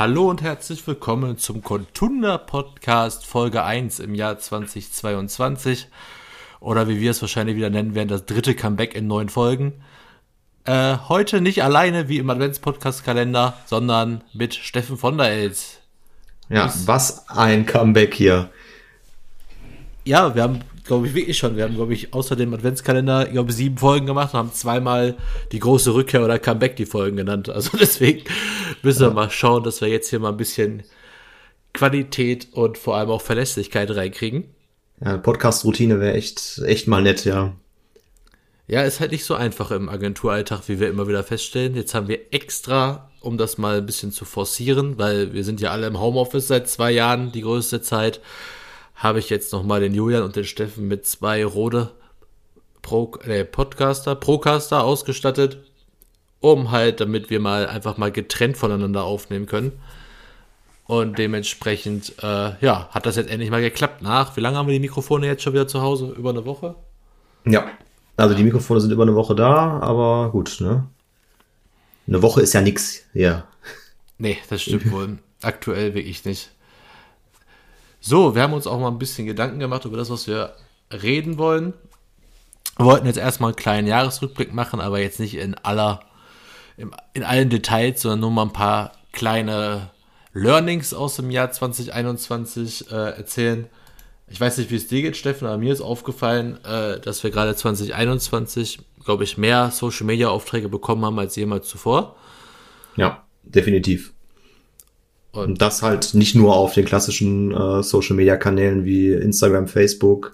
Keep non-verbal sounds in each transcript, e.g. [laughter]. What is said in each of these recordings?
Hallo und herzlich willkommen zum Contunda Podcast Folge 1 im Jahr 2022. Oder wie wir es wahrscheinlich wieder nennen werden, das dritte Comeback in neun Folgen. Äh, heute nicht alleine wie im Advents-Podcast-Kalender, sondern mit Steffen von der Els. Ja, was ein Comeback hier. Ja, wir haben glaube ich, wirklich schon. Wir haben, glaube ich, außer dem Adventskalender, ich glaube, sieben Folgen gemacht und haben zweimal die große Rückkehr oder Comeback die Folgen genannt. [laughs] Also deswegen müssen wir mal schauen, dass wir jetzt hier mal ein bisschen Qualität und vor allem auch Verlässlichkeit reinkriegen. Ja, Podcast-Routine wäre echt, echt mal nett, ja. Ja, ist halt nicht so einfach im Agenturalltag, wie wir immer wieder feststellen. Jetzt haben wir extra, um das mal ein bisschen zu forcieren, weil wir sind ja alle im Homeoffice seit zwei Jahren, die größte Zeit, habe ich jetzt nochmal den Julian und den Steffen mit zwei Rode Pro, äh, Podcaster, Procaster ausgestattet, um halt, damit wir mal einfach mal getrennt voneinander aufnehmen können. Und dementsprechend, äh, ja, hat das jetzt endlich mal geklappt. Nach, wie lange haben wir die Mikrofone jetzt schon wieder zu Hause? Über eine Woche? Ja, also die Mikrofone sind über eine Woche da, aber gut, ne? Eine Woche ist ja nix, ja. Nee, das stimmt wohl. Aktuell wirklich nicht. So, wir haben uns auch mal ein bisschen Gedanken gemacht über das, was wir reden wollen. Wir wollten jetzt erstmal einen kleinen Jahresrückblick machen, aber jetzt nicht in aller, in allen Details, sondern nur mal ein paar kleine Learnings aus dem Jahr 2021 äh, erzählen. Ich weiß nicht, wie es dir geht, Steffen, aber mir ist aufgefallen, äh, dass wir gerade 2021, glaube ich, mehr Social Media Aufträge bekommen haben als jemals zuvor. Ja, definitiv. Und das halt nicht nur auf den klassischen äh, Social Media Kanälen wie Instagram, Facebook,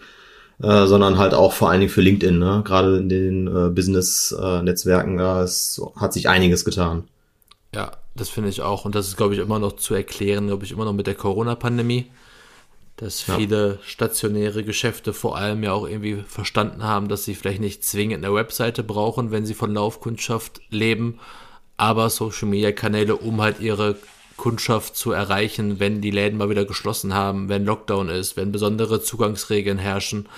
äh, sondern halt auch vor allen Dingen für LinkedIn, ne? Gerade in den äh, Business-Netzwerken, äh, es hat sich einiges getan. Ja, das finde ich auch. Und das ist, glaube ich, immer noch zu erklären, glaube ich, immer noch mit der Corona-Pandemie, dass viele ja. stationäre Geschäfte vor allem ja auch irgendwie verstanden haben, dass sie vielleicht nicht zwingend eine Webseite brauchen, wenn sie von Laufkundschaft leben, aber Social Media Kanäle, um halt ihre Kundschaft zu erreichen, wenn die Läden mal wieder geschlossen haben, wenn Lockdown ist, wenn besondere Zugangsregeln herrschen.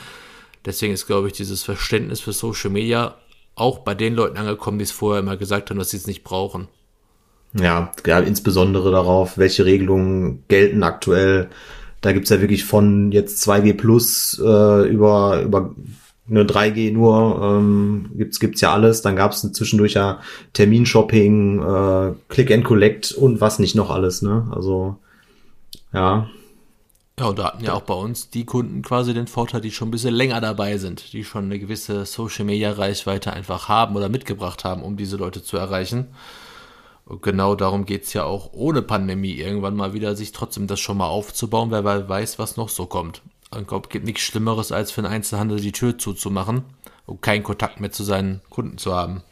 Deswegen ist, glaube ich, dieses Verständnis für Social Media auch bei den Leuten angekommen, die es vorher immer gesagt haben, dass sie es nicht brauchen. Ja, ja insbesondere darauf, welche Regelungen gelten aktuell. Da gibt's ja wirklich von jetzt 2G Plus äh, über, über eine 3G nur, ähm, gibt's gibt's ja alles. Dann gab's zwischendurch ja Terminshopping, äh, Click and Collect und was nicht noch alles, ne? Also ja. Ja, und da hatten ja auch bei uns die Kunden quasi den Vorteil, die schon ein bisschen länger dabei sind, die schon eine gewisse Social Media Reichweite einfach haben oder mitgebracht haben, um diese Leute zu erreichen. Und genau darum geht's ja auch ohne Pandemie irgendwann mal wieder, sich trotzdem das schon mal aufzubauen, wer weiß, was noch so kommt. Ich glaube, es gibt nichts Schlimmeres, als für einen Einzelhandel die Tür zuzumachen und keinen Kontakt mehr zu seinen Kunden zu haben.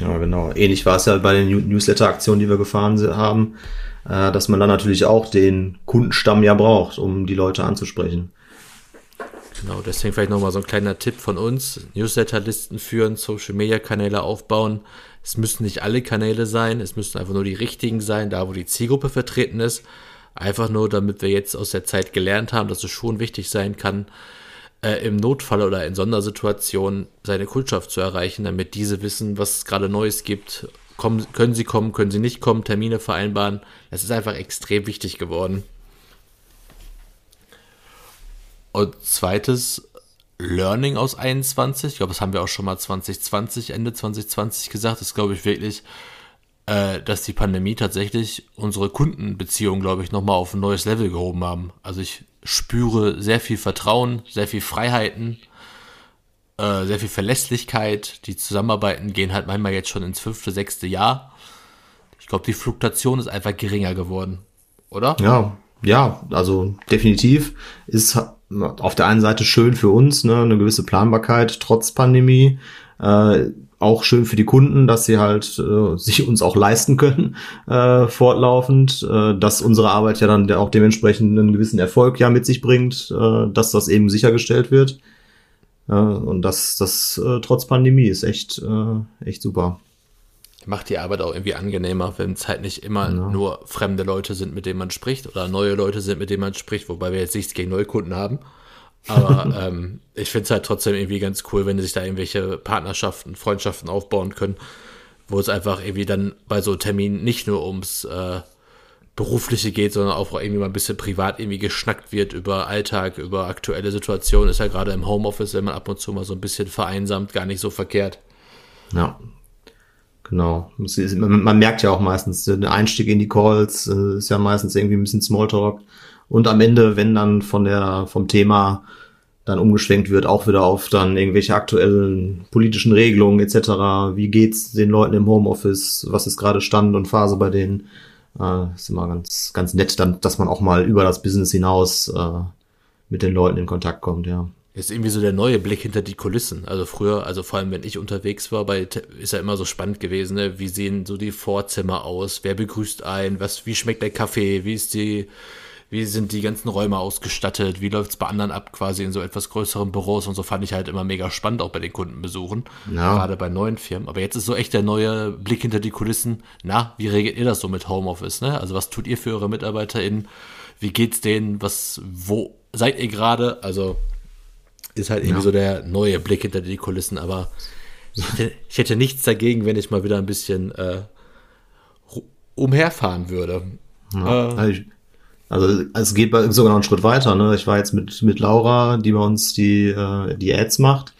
Ja, genau. Ähnlich war es ja bei den Newsletter-Aktionen, die wir gefahren haben, äh, dass man dann natürlich auch den Kundenstamm ja braucht, um die Leute anzusprechen. Genau, deswegen vielleicht nochmal so ein kleiner Tipp von uns. Newsletter-Listen führen, Social-Media-Kanäle aufbauen. Es müssen nicht alle Kanäle sein, es müssen einfach nur die richtigen sein, da wo die Zielgruppe vertreten ist. Einfach nur, damit wir jetzt aus der Zeit gelernt haben, dass es schon wichtig sein kann, äh, im Notfall oder in Sondersituationen seine Kundschaft zu erreichen, damit diese wissen, was es gerade Neues gibt. Kommen, können sie kommen, können sie nicht kommen, Termine vereinbaren. Das ist einfach extrem wichtig geworden. Und zweites Learning aus 21, ich glaube, das haben wir auch schon mal 2020, Ende 2020 gesagt, das ist, glaube ich, wirklich äh, dass die Pandemie tatsächlich unsere Kundenbeziehung, glaube ich, nochmal auf ein neues Level gehoben haben. Also ich spüre sehr viel Vertrauen, sehr viel Freiheiten, äh, sehr viel Verlässlichkeit. Die Zusammenarbeiten gehen halt manchmal jetzt schon ins fünfte, sechste Jahr. Ich glaube, die Fluktuation ist einfach geringer geworden, oder? Ja, ja, also definitiv ist auf der einen Seite schön für uns, ne, eine gewisse Planbarkeit trotz Pandemie. Äh, auch schön für die Kunden, dass sie halt äh, sich uns auch leisten können äh, fortlaufend, äh, dass unsere Arbeit ja dann auch dementsprechend einen gewissen Erfolg ja mit sich bringt, äh, dass das eben sichergestellt wird. Äh, und das, das äh, trotz Pandemie ist echt, äh, echt super. Macht die Arbeit auch irgendwie angenehmer, wenn es halt nicht immer ja. nur fremde Leute sind, mit denen man spricht oder neue Leute sind, mit denen man spricht, wobei wir jetzt nichts gegen Neukunden haben. Aber [laughs] ähm, ich finde es halt trotzdem irgendwie ganz cool, wenn sich da irgendwelche Partnerschaften, Freundschaften aufbauen können, wo es einfach irgendwie dann bei so Terminen nicht nur ums äh, berufliche geht, sondern auch irgendwie mal ein bisschen privat irgendwie geschnackt wird über Alltag, über aktuelle Situationen, ist ja gerade im Homeoffice, wenn man ab und zu mal so ein bisschen vereinsamt, gar nicht so verkehrt. Ja, genau. Man, merkt ja auch meistens, der Einstieg in die Calls äh, ist ja meistens irgendwie ein bisschen Smalltalk. Und am Ende, wenn dann von der, vom Thema dann umgeschwenkt wird, auch wieder auf dann irgendwelche aktuellen politischen Regelungen etc. Wie geht's den Leuten im Homeoffice? Was ist gerade Stand und Phase bei denen? Äh, ist immer ganz, ganz nett, dann, dass man auch mal über das Business hinaus äh, mit den Leuten in Kontakt kommt, ja. Ist irgendwie so der neue Blick hinter die Kulissen. Also früher, also vor allem wenn ich unterwegs war, bei, ist ja immer so spannend gewesen, ne? Wie sehen so die Vorzimmer aus? Wer begrüßt ein? Was, wie schmeckt der Kaffee? Wie ist die, wie sind die ganzen Räume ausgestattet, wie läuft's bei anderen ab, quasi in so etwas größeren Büros und so fand ich halt immer mega spannend, auch bei den Kundenbesuchen, ja. gerade bei neuen Firmen. Aber jetzt ist so echt der neue Blick hinter die Kulissen. Na, wie regelt ihr das so mit Homeoffice? Ne? Also was tut ihr für eure MitarbeiterInnen? Wie geht's denen? Was, wo seid ihr gerade? Also ist halt irgendwie ja. so der neue Blick hinter die Kulissen. Aber ich hätte, ich hätte nichts dagegen, wenn ich mal wieder ein bisschen äh, umherfahren würde. Ja. Äh, also also es geht sogar noch einen Schritt weiter. Ne? Ich war jetzt mit, mit Laura, die bei uns die, äh, die Ads macht,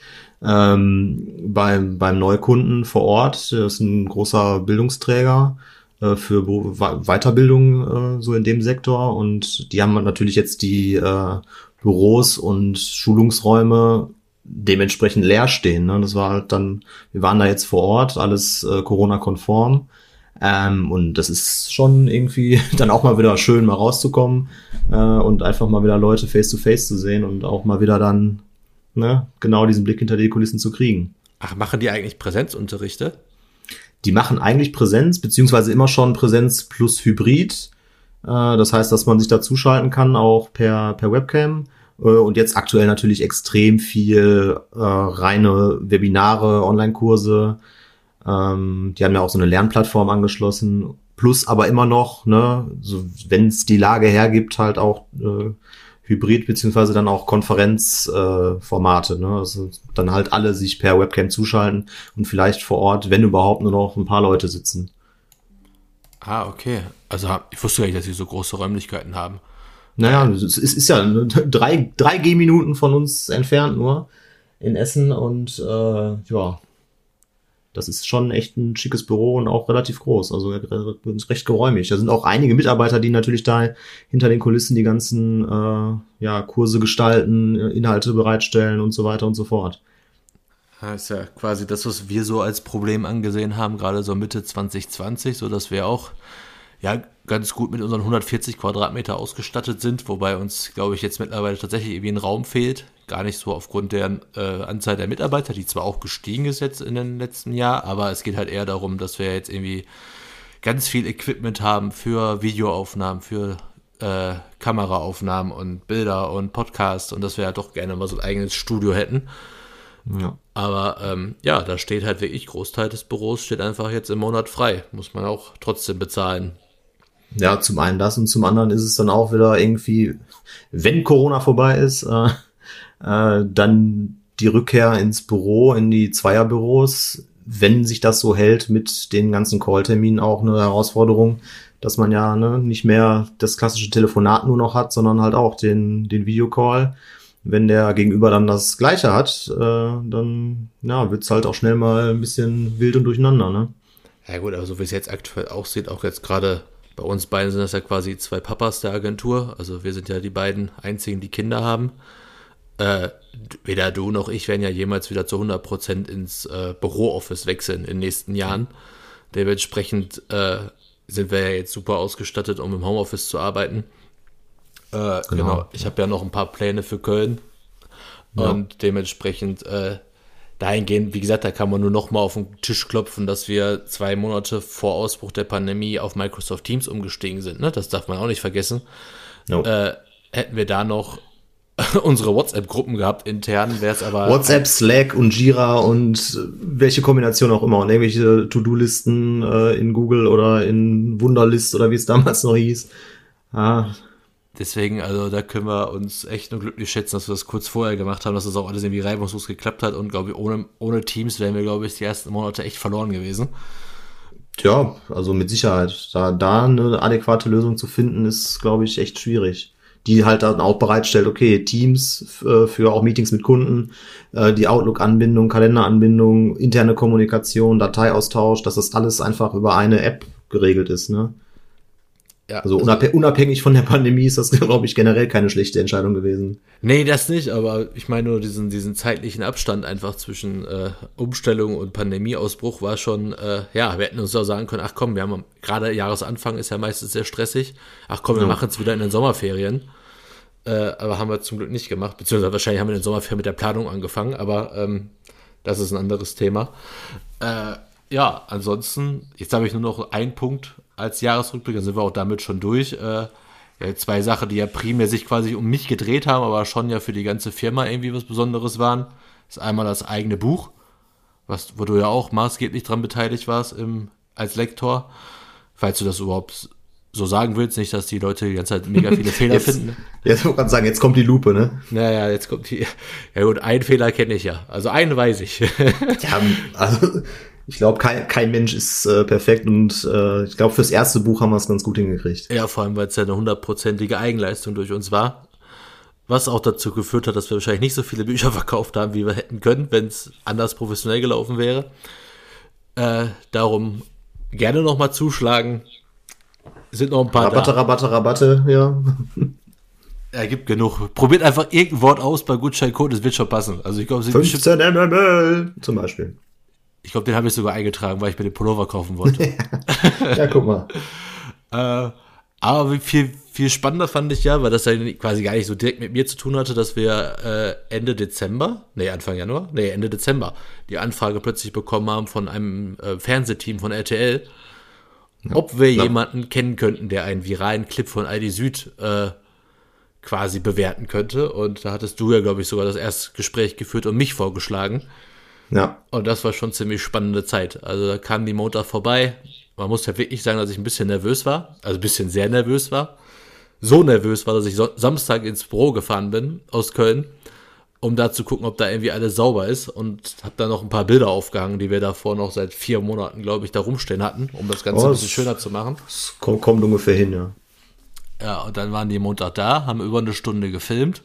ähm, beim, beim Neukunden vor Ort. Das ist ein großer Bildungsträger äh, für Weiterbildung äh, so in dem Sektor. Und die haben natürlich jetzt die äh, Büros und Schulungsräume dementsprechend leer stehen. Ne? Das war halt dann, wir waren da jetzt vor Ort, alles äh, Corona-konform. Ähm, und das ist schon irgendwie [laughs] dann auch mal wieder schön, mal rauszukommen äh, und einfach mal wieder Leute face to face zu sehen und auch mal wieder dann ne, genau diesen Blick hinter die Kulissen zu kriegen. Ach, machen die eigentlich Präsenzunterrichte? Die machen eigentlich Präsenz, beziehungsweise immer schon Präsenz plus Hybrid. Äh, das heißt, dass man sich da zuschalten kann, auch per, per Webcam. Äh, und jetzt aktuell natürlich extrem viel äh, reine Webinare, Online-Kurse, ähm, die haben ja auch so eine Lernplattform angeschlossen. Plus aber immer noch, ne, so, wenn es die Lage hergibt, halt auch äh, Hybrid beziehungsweise dann auch Konferenzformate, äh, ne? Also dann halt alle sich per Webcam zuschalten und vielleicht vor Ort, wenn überhaupt, nur noch ein paar Leute sitzen. Ah, okay. Also ich wusste gar nicht, dass sie so große Räumlichkeiten haben. Naja, es ist, ist ja drei, drei G-Minuten von uns entfernt nur in Essen und äh, ja, das ist schon echt ein schickes Büro und auch relativ groß, also recht geräumig. Da sind auch einige Mitarbeiter, die natürlich da hinter den Kulissen die ganzen äh, ja, Kurse gestalten, Inhalte bereitstellen und so weiter und so fort. Das ist ja quasi das, was wir so als Problem angesehen haben, gerade so Mitte 2020, so dass wir auch ja ganz gut mit unseren 140 Quadratmeter ausgestattet sind, wobei uns, glaube ich, jetzt mittlerweile tatsächlich irgendwie ein Raum fehlt gar nicht so aufgrund der äh, Anzahl der Mitarbeiter, die zwar auch gestiegen ist jetzt in den letzten Jahren, aber es geht halt eher darum, dass wir jetzt irgendwie ganz viel Equipment haben für Videoaufnahmen, für äh, Kameraaufnahmen und Bilder und Podcasts und dass wir halt doch gerne mal so ein eigenes Studio hätten. Ja. Aber ähm, ja, da steht halt wirklich Großteil des Büros steht einfach jetzt im Monat frei. Muss man auch trotzdem bezahlen. Ja, zum einen das und zum anderen ist es dann auch wieder irgendwie, wenn Corona vorbei ist, äh, äh, dann die Rückkehr ins Büro, in die Zweierbüros, wenn sich das so hält mit den ganzen Callterminen auch eine Herausforderung, dass man ja ne, nicht mehr das klassische Telefonat nur noch hat, sondern halt auch den, den Videocall. Wenn der Gegenüber dann das Gleiche hat, äh, dann ja, wird's halt auch schnell mal ein bisschen wild und durcheinander. Ne? Ja gut, aber so wie es jetzt aktuell aussieht, auch jetzt gerade bei uns beiden sind das ja quasi zwei Papas der Agentur. Also wir sind ja die beiden einzigen, die Kinder haben äh, weder du noch ich werden ja jemals wieder zu 100% ins äh, Bürooffice wechseln in den nächsten Jahren. Dementsprechend äh, sind wir ja jetzt super ausgestattet, um im Homeoffice zu arbeiten. Äh, genau. genau. Ich habe ja noch ein paar Pläne für Köln. Ja. Und dementsprechend äh, dahingehend, wie gesagt, da kann man nur noch mal auf den Tisch klopfen, dass wir zwei Monate vor Ausbruch der Pandemie auf Microsoft Teams umgestiegen sind. Ne? Das darf man auch nicht vergessen. No. Äh, hätten wir da noch [laughs] unsere WhatsApp-Gruppen gehabt intern, wäre es aber. WhatsApp, Slack und Jira und welche Kombination auch immer und irgendwelche To-Do-Listen äh, in Google oder in Wunderlist oder wie es damals noch hieß. Ah. Deswegen, also da können wir uns echt nur glücklich schätzen, dass wir das kurz vorher gemacht haben, dass das auch alles irgendwie reibungslos geklappt hat und glaube ich, ohne, ohne Teams wären wir, glaube ich, die ersten Monate echt verloren gewesen. Ja, also mit Sicherheit. Da, da eine adäquate Lösung zu finden, ist, glaube ich, echt schwierig. Die halt dann auch bereitstellt, okay, Teams äh, für auch Meetings mit Kunden, äh, die Outlook-Anbindung, Kalenderanbindung, interne Kommunikation, Dateiaustausch, dass das alles einfach über eine App geregelt ist, ne? Ja, also, unabhängig von der Pandemie ist das, glaube ich, generell keine schlechte Entscheidung gewesen. Nee, das nicht, aber ich meine nur diesen, diesen zeitlichen Abstand einfach zwischen äh, Umstellung und Pandemieausbruch war schon, äh, ja, wir hätten uns auch sagen können, ach komm, wir haben gerade Jahresanfang ist ja meistens sehr stressig, ach komm, wir ja. machen es wieder in den Sommerferien. Äh, aber haben wir zum Glück nicht gemacht, beziehungsweise wahrscheinlich haben wir in den Sommerferien mit der Planung angefangen, aber ähm, das ist ein anderes Thema. Äh, ja, ansonsten, jetzt habe ich nur noch einen Punkt als Jahresrückblick, dann sind wir auch damit schon durch. Äh, ja, zwei Sachen, die ja primär sich quasi um mich gedreht haben, aber schon ja für die ganze Firma irgendwie was Besonderes waren. Das ist einmal das eigene Buch, was, wo du ja auch maßgeblich dran beteiligt warst im, als Lektor. Falls du das überhaupt so sagen willst, nicht, dass die Leute die ganze Zeit mega viele [laughs] Fehler jetzt, finden. Jetzt wollte ich sagen, jetzt kommt die Lupe, ne? Naja, jetzt kommt die. Ja gut, einen Fehler kenne ich ja. Also einen weiß ich. ja, also ich glaube, kein, kein Mensch ist äh, perfekt und äh, ich glaube, fürs erste Buch haben wir es ganz gut hingekriegt. Ja, vor allem, weil es ja eine hundertprozentige Eigenleistung durch uns war. Was auch dazu geführt hat, dass wir wahrscheinlich nicht so viele Bücher [laughs] verkauft haben, wie wir hätten können, wenn es anders professionell gelaufen wäre. Äh, darum gerne nochmal zuschlagen. Sind noch ein paar Rabatte, da. Rabatte, Rabatte, ja. [laughs] Er gibt genug. Probiert einfach irgendein Wort aus bei Gutscheincode, es wird schon passen. Also ich glaube, 15 MML zum Beispiel. Ich glaube, den habe ich sogar eingetragen, weil ich mir den Pullover kaufen wollte. [laughs] ja, guck mal. [laughs] äh, aber viel, viel spannender fand ich ja, weil das ja quasi gar nicht so direkt mit mir zu tun hatte, dass wir äh, Ende Dezember, nee, Anfang Januar, nee, Ende Dezember, die Anfrage plötzlich bekommen haben von einem äh, Fernsehteam von RTL, ja, ob wir klar. jemanden kennen könnten, der einen viralen Clip von ID Süd äh, quasi bewerten könnte. Und da hattest du ja, glaube ich, sogar das erste Gespräch geführt und mich vorgeschlagen. Ja. Und das war schon ziemlich spannende Zeit. Also da kam die Montag vorbei. Man muss ja wirklich sagen, dass ich ein bisschen nervös war. Also ein bisschen sehr nervös war. So nervös war, dass ich Samstag ins Büro gefahren bin aus Köln, um da zu gucken, ob da irgendwie alles sauber ist. Und habe da noch ein paar Bilder aufgehangen, die wir davor noch seit vier Monaten, glaube ich, da rumstehen hatten, um das Ganze oh, ein bisschen schöner zu machen. Das kommt, kommt ungefähr hin, ja. Ja, und dann waren die Montag da, haben über eine Stunde gefilmt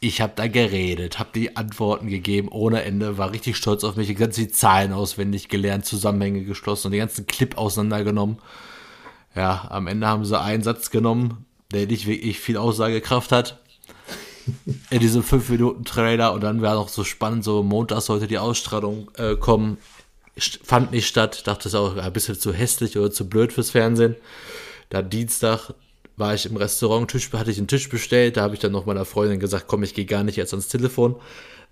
ich habe da geredet, habe die Antworten gegeben ohne Ende, war richtig stolz auf mich, die ganzen Zahlen auswendig gelernt, Zusammenhänge geschlossen und den ganzen Clip auseinandergenommen. Ja, am Ende haben sie einen Satz genommen, der nicht wirklich viel Aussagekraft hat. [laughs] In diesem 5-Minuten-Trailer und dann war noch so spannend, so Montag sollte die Ausstrahlung äh, kommen. Fand nicht statt, dachte es auch ein bisschen zu hässlich oder zu blöd fürs Fernsehen. Dann Dienstag war ich im Restaurant, Tisch, hatte ich einen Tisch bestellt, da habe ich dann noch meiner Freundin gesagt, komm, ich gehe gar nicht jetzt ans Telefon.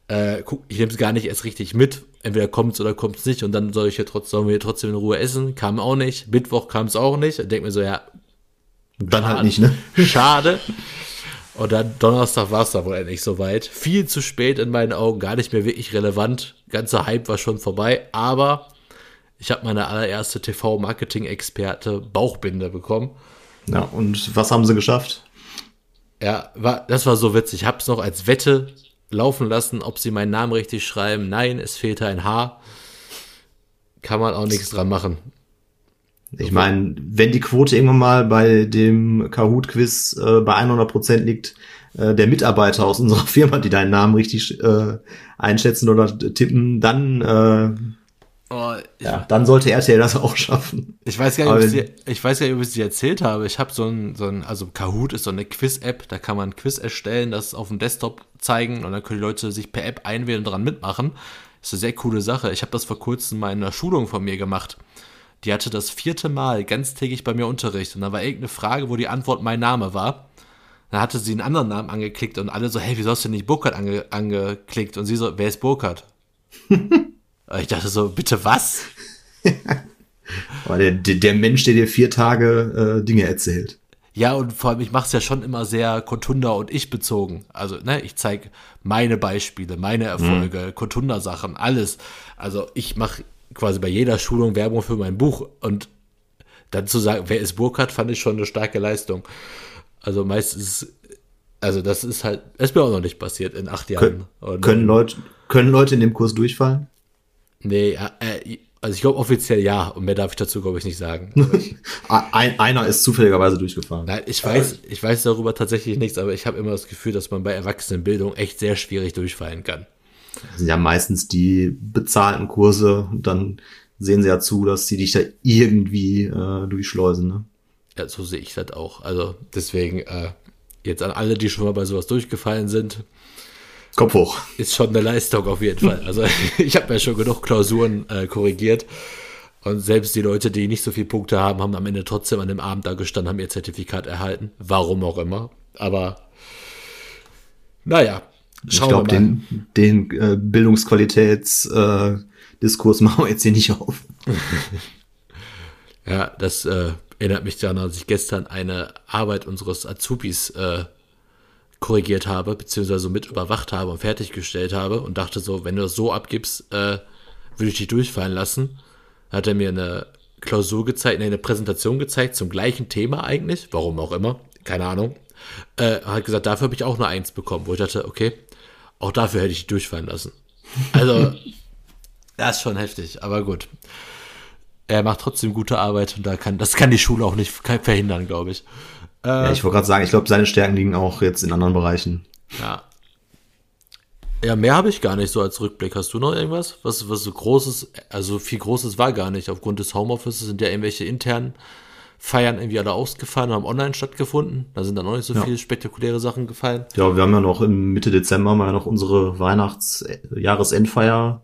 Äh, guck, ich nehme es gar nicht erst richtig mit. Entweder kommt es oder kommt es nicht und dann soll ich hier trotzdem, sollen wir hier trotzdem in Ruhe essen. Kam auch nicht. Mittwoch kam es auch nicht. Ich denke mir so, ja. Dann halt schade, halt nicht, ne? [laughs] Schade. Und dann Donnerstag war es da wohl endlich soweit. Viel zu spät in meinen Augen, gar nicht mehr wirklich relevant. Ganzer Hype war schon vorbei, aber ich habe meine allererste TV-Marketing-Experte Bauchbinde bekommen. Ja, und was haben sie geschafft? Ja, war, das war so witzig. Ich habe es noch als Wette laufen lassen, ob sie meinen Namen richtig schreiben. Nein, es fehlte ein H. Kann man auch nichts dran machen. Ich meine, wenn die Quote irgendwann mal bei dem Kahoot-Quiz äh, bei 100 Prozent liegt, äh, der Mitarbeiter aus unserer [laughs] Firma, die deinen Namen richtig äh, einschätzen oder tippen, dann äh, Oh, ja, dann sollte RTL das auch schaffen. Ich weiß gar nicht, ob ich, weiß gar nicht, ob ich es dir erzählt habe. Ich habe so ein, so ein, also Kahoot ist so eine Quiz-App, da kann man ein Quiz erstellen, das auf dem Desktop zeigen und dann können die Leute sich per App einwählen und dran mitmachen. Das ist eine sehr coole Sache. Ich habe das vor kurzem mal in einer Schulung von mir gemacht. Die hatte das vierte Mal ganztägig bei mir Unterricht und da war irgendeine Frage, wo die Antwort mein Name war. Dann hatte sie einen anderen Namen angeklickt und alle so, hey, wieso hast du nicht Burkhardt ange angeklickt? Und sie so, wer ist Burkhardt? [laughs] Ich dachte so, bitte was? [laughs] der, der Mensch, der dir vier Tage äh, Dinge erzählt. Ja, und vor allem, ich mache es ja schon immer sehr Kotunda und ich bezogen. Also, ne, ich zeige meine Beispiele, meine Erfolge, mhm. Kotunda-Sachen, alles. Also, ich mache quasi bei jeder Schulung Werbung für mein Buch und dann zu sagen, wer ist Burkhardt, fand ich schon eine starke Leistung. Also meistens, also das ist halt, es ist mir auch noch nicht passiert in acht Jahren. Können, können, Leute, können Leute in dem Kurs durchfallen? Nee, äh, Also ich glaube offiziell ja und mehr darf ich dazu glaube ich nicht sagen. [laughs] Ein, einer ist zufälligerweise durchgefahren. nein, ich weiß, ich weiß darüber tatsächlich nichts, aber ich habe immer das Gefühl, dass man bei Erwachsenenbildung echt sehr schwierig durchfallen kann. Das sind ja meistens die bezahlten Kurse und dann sehen sie ja zu, dass sie dich da irgendwie äh, durchschleusen. Ne? Ja, so sehe ich das auch. Also deswegen äh, jetzt an alle, die schon mal bei sowas durchgefallen sind, Kopf hoch. ist schon eine Leistung auf jeden Fall. Also [laughs] ich habe ja schon genug Klausuren äh, korrigiert. Und selbst die Leute, die nicht so viele Punkte haben, haben am Ende trotzdem an dem Abend da gestanden, haben ihr Zertifikat erhalten. Warum auch immer. Aber naja, Ich schauen glaube, wir mal. den, den äh, Bildungsqualitätsdiskurs äh, machen wir jetzt hier nicht auf. [laughs] Ja, das äh, erinnert mich daran, als ich gestern eine Arbeit unseres Azubis äh, korrigiert habe, beziehungsweise mit überwacht habe und fertiggestellt habe und dachte so, wenn du das so abgibst, äh, würde ich dich durchfallen lassen. Da hat er mir eine Klausur gezeigt, nee, eine Präsentation gezeigt zum gleichen Thema eigentlich, warum auch immer, keine Ahnung. Äh, hat gesagt, dafür habe ich auch eine Eins bekommen, wo ich dachte, okay, auch dafür hätte ich dich durchfallen lassen. Also, [laughs] das ist schon heftig, aber gut. Er macht trotzdem gute Arbeit und da kann, das kann die Schule auch nicht verhindern, glaube ich. Ja, ich wollte gerade sagen, ich glaube, seine Stärken liegen auch jetzt in anderen Bereichen. Ja. Ja, mehr habe ich gar nicht so als Rückblick. Hast du noch irgendwas? Was, was so Großes, also viel Großes war gar nicht. Aufgrund des Homeoffices sind ja irgendwelche internen Feiern irgendwie alle ausgefallen und haben online stattgefunden. Da sind dann auch nicht so Ja. viele spektakuläre Sachen gefallen. Ja, wir haben ja noch im Mitte Dezember mal noch unsere Weihnachts-Jahresendfeier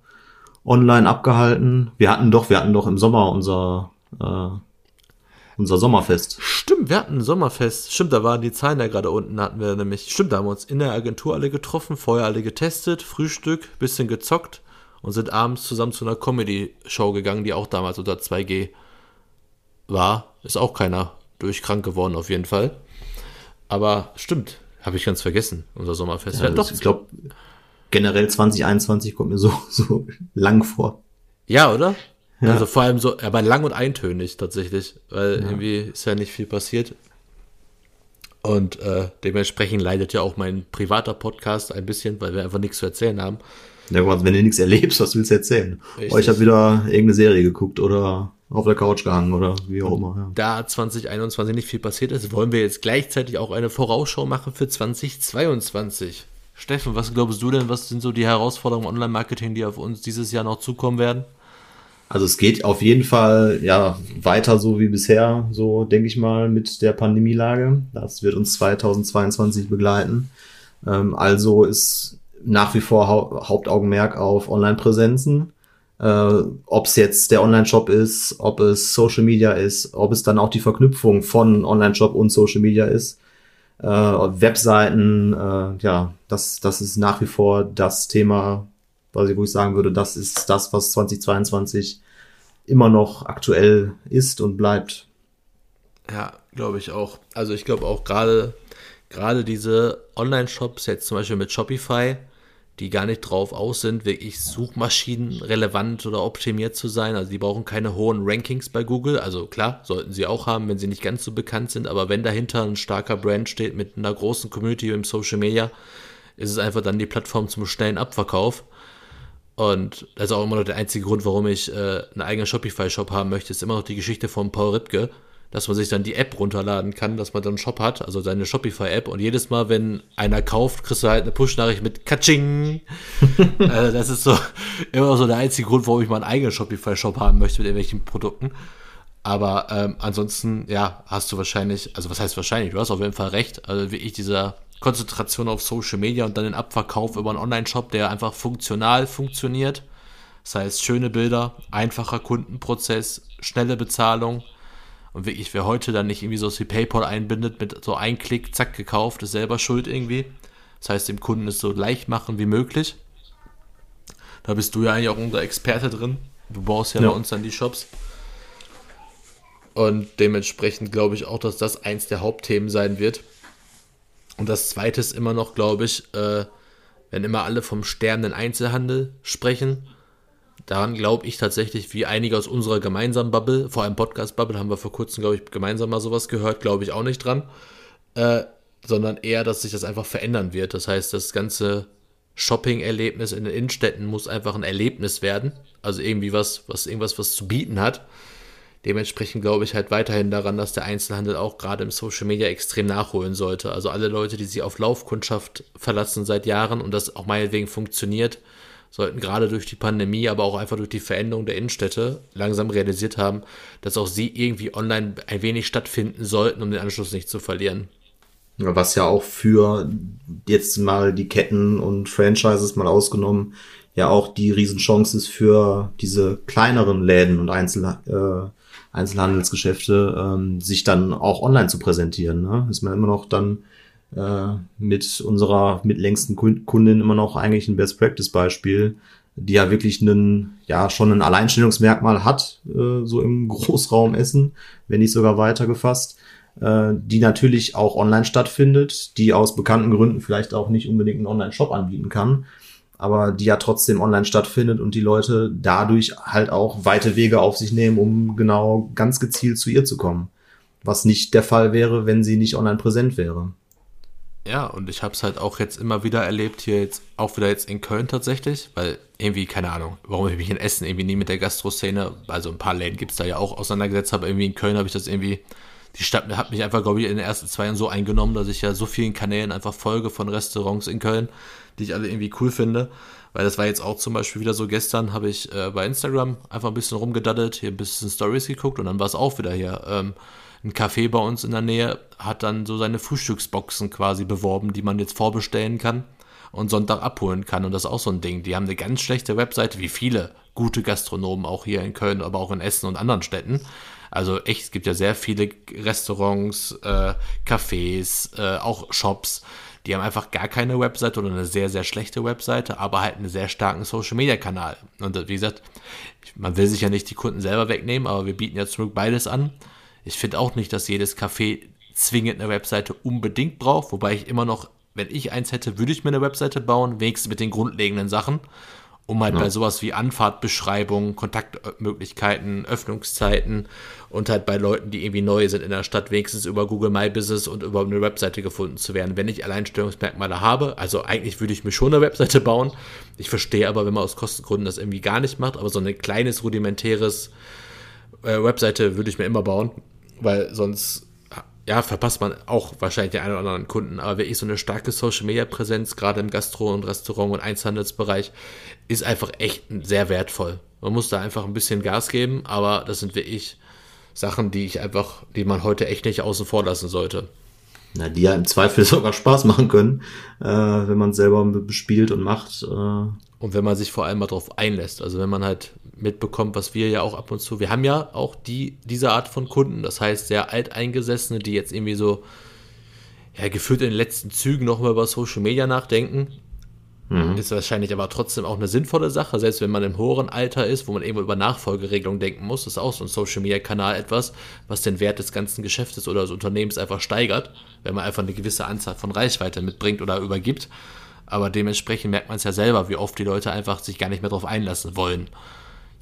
online abgehalten. Wir hatten doch, wir hatten doch im Sommer unser, äh, unser Sommerfest. Stimmt, wir hatten ein Sommerfest. Stimmt, da waren die Zahlen ja gerade unten, hatten wir nämlich. Stimmt, da haben wir uns in der Agentur alle getroffen, vorher alle getestet, Frühstück, bisschen gezockt und sind abends zusammen zu einer Comedy-Show gegangen, die auch damals unter 2G war. Ist auch keiner durchkrank geworden, auf jeden Fall. Aber stimmt, habe ich ganz vergessen, unser Sommerfest. Ja, Ja, doch. Ich glaube, generell 2021 kommt mir so, [laughs] so lang vor. Ja, oder? Ja. Also vor allem so, aber lang und eintönig tatsächlich, weil irgendwie ist ja nicht viel passiert. Und äh, dementsprechend leidet ja auch mein privater Podcast ein bisschen, weil wir einfach nichts zu erzählen haben. Ja, aber wenn du nichts erlebst, was willst du erzählen? Richtig. Oh, ich habe wieder irgendeine Serie geguckt oder auf der Couch gehangen oder wie auch immer. Ja. Da 2021 nicht viel passiert ist, wollen wir jetzt gleichzeitig auch eine Vorausschau machen für 2022. Steffen, was glaubst du denn, was sind so die Herausforderungen im Online-Marketing, die auf uns dieses Jahr noch zukommen werden? Also es geht auf jeden Fall ja weiter so wie bisher, so denke ich mal, mit der Pandemielage. Das wird uns 2022 begleiten. Ähm, also ist nach wie vor hau Hauptaugenmerk auf Online-Präsenzen. Äh, ob es jetzt der Online-Shop ist, ob es Social Media ist, ob es dann auch die Verknüpfung von Online-Shop und Social Media ist. Äh, Webseiten, äh, ja, das, das ist nach wie vor das Thema, ich, wo ich sagen würde, das ist das, was 2022 immer noch aktuell ist und bleibt. Ja, glaube ich auch. Also ich glaube auch gerade gerade diese Online-Shops jetzt zum Beispiel mit Shopify, die gar nicht drauf aus sind, wirklich Suchmaschinen relevant oder optimiert zu sein. Also die brauchen keine hohen Rankings bei Google. Also klar, sollten sie auch haben, wenn sie nicht ganz so bekannt sind. Aber wenn dahinter ein starker Brand steht mit einer großen Community im Social Media, ist es einfach dann die Plattform zum schnellen Abverkauf. Und das ist auch immer noch der einzige Grund, warum ich äh, einen eigenen Shopify-Shop haben möchte, ist immer noch die Geschichte von Paul Ripke, dass man sich dann die App runterladen kann, dass man dann einen Shop hat, also seine Shopify-App. Und jedes Mal, wenn einer kauft, kriegst du halt eine Push-Nachricht mit Katsching. [laughs] also das ist so immer noch so der einzige Grund, warum ich mal einen eigenen Shopify-Shop haben möchte mit irgendwelchen Produkten. Aber ähm, ansonsten, ja, hast du wahrscheinlich, also was heißt wahrscheinlich, du hast auf jeden Fall recht. Also wirklich dieser Konzentration auf Social Media und dann den Abverkauf über einen Online-Shop, der einfach funktional funktioniert. Das heißt, schöne Bilder, einfacher Kundenprozess, schnelle Bezahlung. Und wirklich, wer heute dann nicht irgendwie so wie PayPal einbindet, mit so ein Klick, zack, gekauft, ist selber schuld irgendwie. Das heißt, dem Kunden es so leicht machen wie möglich. Da bist du ja eigentlich auch unser Experte drin. Du baust ja, Ja. bei uns dann die Shops. Und dementsprechend glaube ich auch, dass das eins der Hauptthemen sein wird. Und das zweite ist immer noch, glaube ich, äh, wenn immer alle vom sterbenden Einzelhandel sprechen, daran glaube ich tatsächlich, wie einige aus unserer gemeinsamen Bubble, vor allem Podcast-Bubble, haben wir vor kurzem, glaube ich, gemeinsam mal sowas gehört, glaube ich auch nicht dran, äh, sondern eher, dass sich das einfach verändern wird. Das heißt, das ganze Shopping-Erlebnis in den Innenstädten muss einfach ein Erlebnis werden. Also irgendwie was, was irgendwas, was zu bieten hat. Dementsprechend glaube ich halt weiterhin daran, dass der Einzelhandel auch gerade im Social Media extrem nachholen sollte. Also alle Leute, die sich auf Laufkundschaft verlassen seit Jahren und das auch meinetwegen funktioniert, sollten gerade durch die Pandemie, aber auch einfach durch die Veränderung der Innenstädte langsam realisiert haben, dass auch sie irgendwie online ein wenig stattfinden sollten, um den Anschluss nicht zu verlieren. Was ja auch für jetzt mal die Ketten und Franchises mal ausgenommen, ja auch die Riesenchance ist für diese kleineren Läden und Einzel, äh, Einzelhandelsgeschäfte, ähm, sich dann auch online zu präsentieren. Ne? Ist man immer noch dann äh, mit unserer mitlängsten Kundin immer noch eigentlich ein Best Practice Beispiel, die ja wirklich einen, ja, schon ein Alleinstellungsmerkmal hat, äh, so im [laughs] Großraum Essen, wenn nicht sogar weiter gefasst, äh, die natürlich auch online stattfindet, die aus bekannten Gründen vielleicht auch nicht unbedingt einen Online-Shop anbieten kann, aber die ja trotzdem online stattfindet und die Leute dadurch halt auch weite Wege auf sich nehmen, um genau ganz gezielt zu ihr zu kommen. Was nicht der Fall wäre, wenn sie nicht online präsent wäre. Ja, und ich habe es halt auch jetzt immer wieder erlebt, hier jetzt auch wieder jetzt in Köln tatsächlich, weil irgendwie, keine Ahnung, warum ich mich in Essen irgendwie nie mit der Gastro-Szene, also ein paar Läden gibt's da ja auch auseinandergesetzt habe, irgendwie in Köln habe ich das irgendwie, die Stadt hat mich einfach, glaube ich, in den ersten zwei Jahren so eingenommen, dass ich ja so vielen Kanälen einfach folge von Restaurants in Köln, die ich alle irgendwie cool finde. Weil das war jetzt auch zum Beispiel wieder so, gestern habe ich äh, bei Instagram einfach ein bisschen rumgedaddelt, hier ein bisschen Stories geguckt und dann war es auch wieder hier. Ähm, ein Café bei uns in der Nähe hat dann so seine Frühstücksboxen quasi beworben, die man jetzt vorbestellen kann und Sonntag abholen kann. Und das ist auch so ein Ding. Die haben eine ganz schlechte Webseite, wie viele gute Gastronomen auch hier in Köln, aber auch in Essen und anderen Städten. Also echt, es gibt ja sehr viele Restaurants, äh, Cafés, äh, auch Shops, die haben einfach gar keine Webseite oder eine sehr, sehr schlechte Webseite, aber halt einen sehr starken Social-Media-Kanal. Und wie gesagt, man will sich ja nicht die Kunden selber wegnehmen, aber wir bieten ja zurück beides an. Ich finde auch nicht, dass jedes Café zwingend eine Webseite unbedingt braucht, wobei ich immer noch, wenn ich eins hätte, würde ich mir eine Webseite bauen, wenigstens mit den grundlegenden Sachen, um halt ja. bei sowas wie Anfahrtbeschreibung, Kontaktmöglichkeiten, Öffnungszeiten und halt bei Leuten, die irgendwie neu sind in der Stadt, wenigstens über Google My Business und über eine Webseite gefunden zu werden. Wenn ich Alleinstellungsmerkmale habe, also eigentlich würde ich mir schon eine Webseite bauen. Ich verstehe aber, wenn man aus Kostengründen das irgendwie gar nicht macht, aber so ein kleines rudimentäres äh, Webseite würde ich mir immer bauen weil sonst ja, verpasst man auch wahrscheinlich den einen oder anderen Kunden. Aber wirklich so eine starke Social Media Präsenz, gerade im Gastro- und Restaurant- und Einzelhandelsbereich, ist einfach echt sehr wertvoll. Man muss da einfach ein bisschen Gas geben, aber das sind wirklich Sachen, die ich einfach, die man heute echt nicht außen vor lassen sollte. Na, die ja im Zweifel [laughs] sogar Spaß machen können, äh, wenn man selber bespielt und macht. Äh. Und wenn man sich vor allem mal drauf einlässt. Also wenn man halt mitbekommt, was wir ja auch ab und zu, wir haben ja auch die, diese Art von Kunden, das heißt sehr alteingesessene, die jetzt irgendwie so, ja, gefühlt in den letzten Zügen nochmal über Social Media nachdenken. Mhm. Ist wahrscheinlich aber trotzdem auch eine sinnvolle Sache, selbst wenn man im höheren Alter ist, wo man eben über Nachfolgeregelung denken muss, ist auch so ein Social Media Kanal etwas, was den Wert des ganzen Geschäftes oder des Unternehmens einfach steigert, wenn man einfach eine gewisse Anzahl von Reichweite mitbringt oder übergibt. Aber dementsprechend merkt man es ja selber, wie oft die Leute einfach sich gar nicht mehr darauf einlassen wollen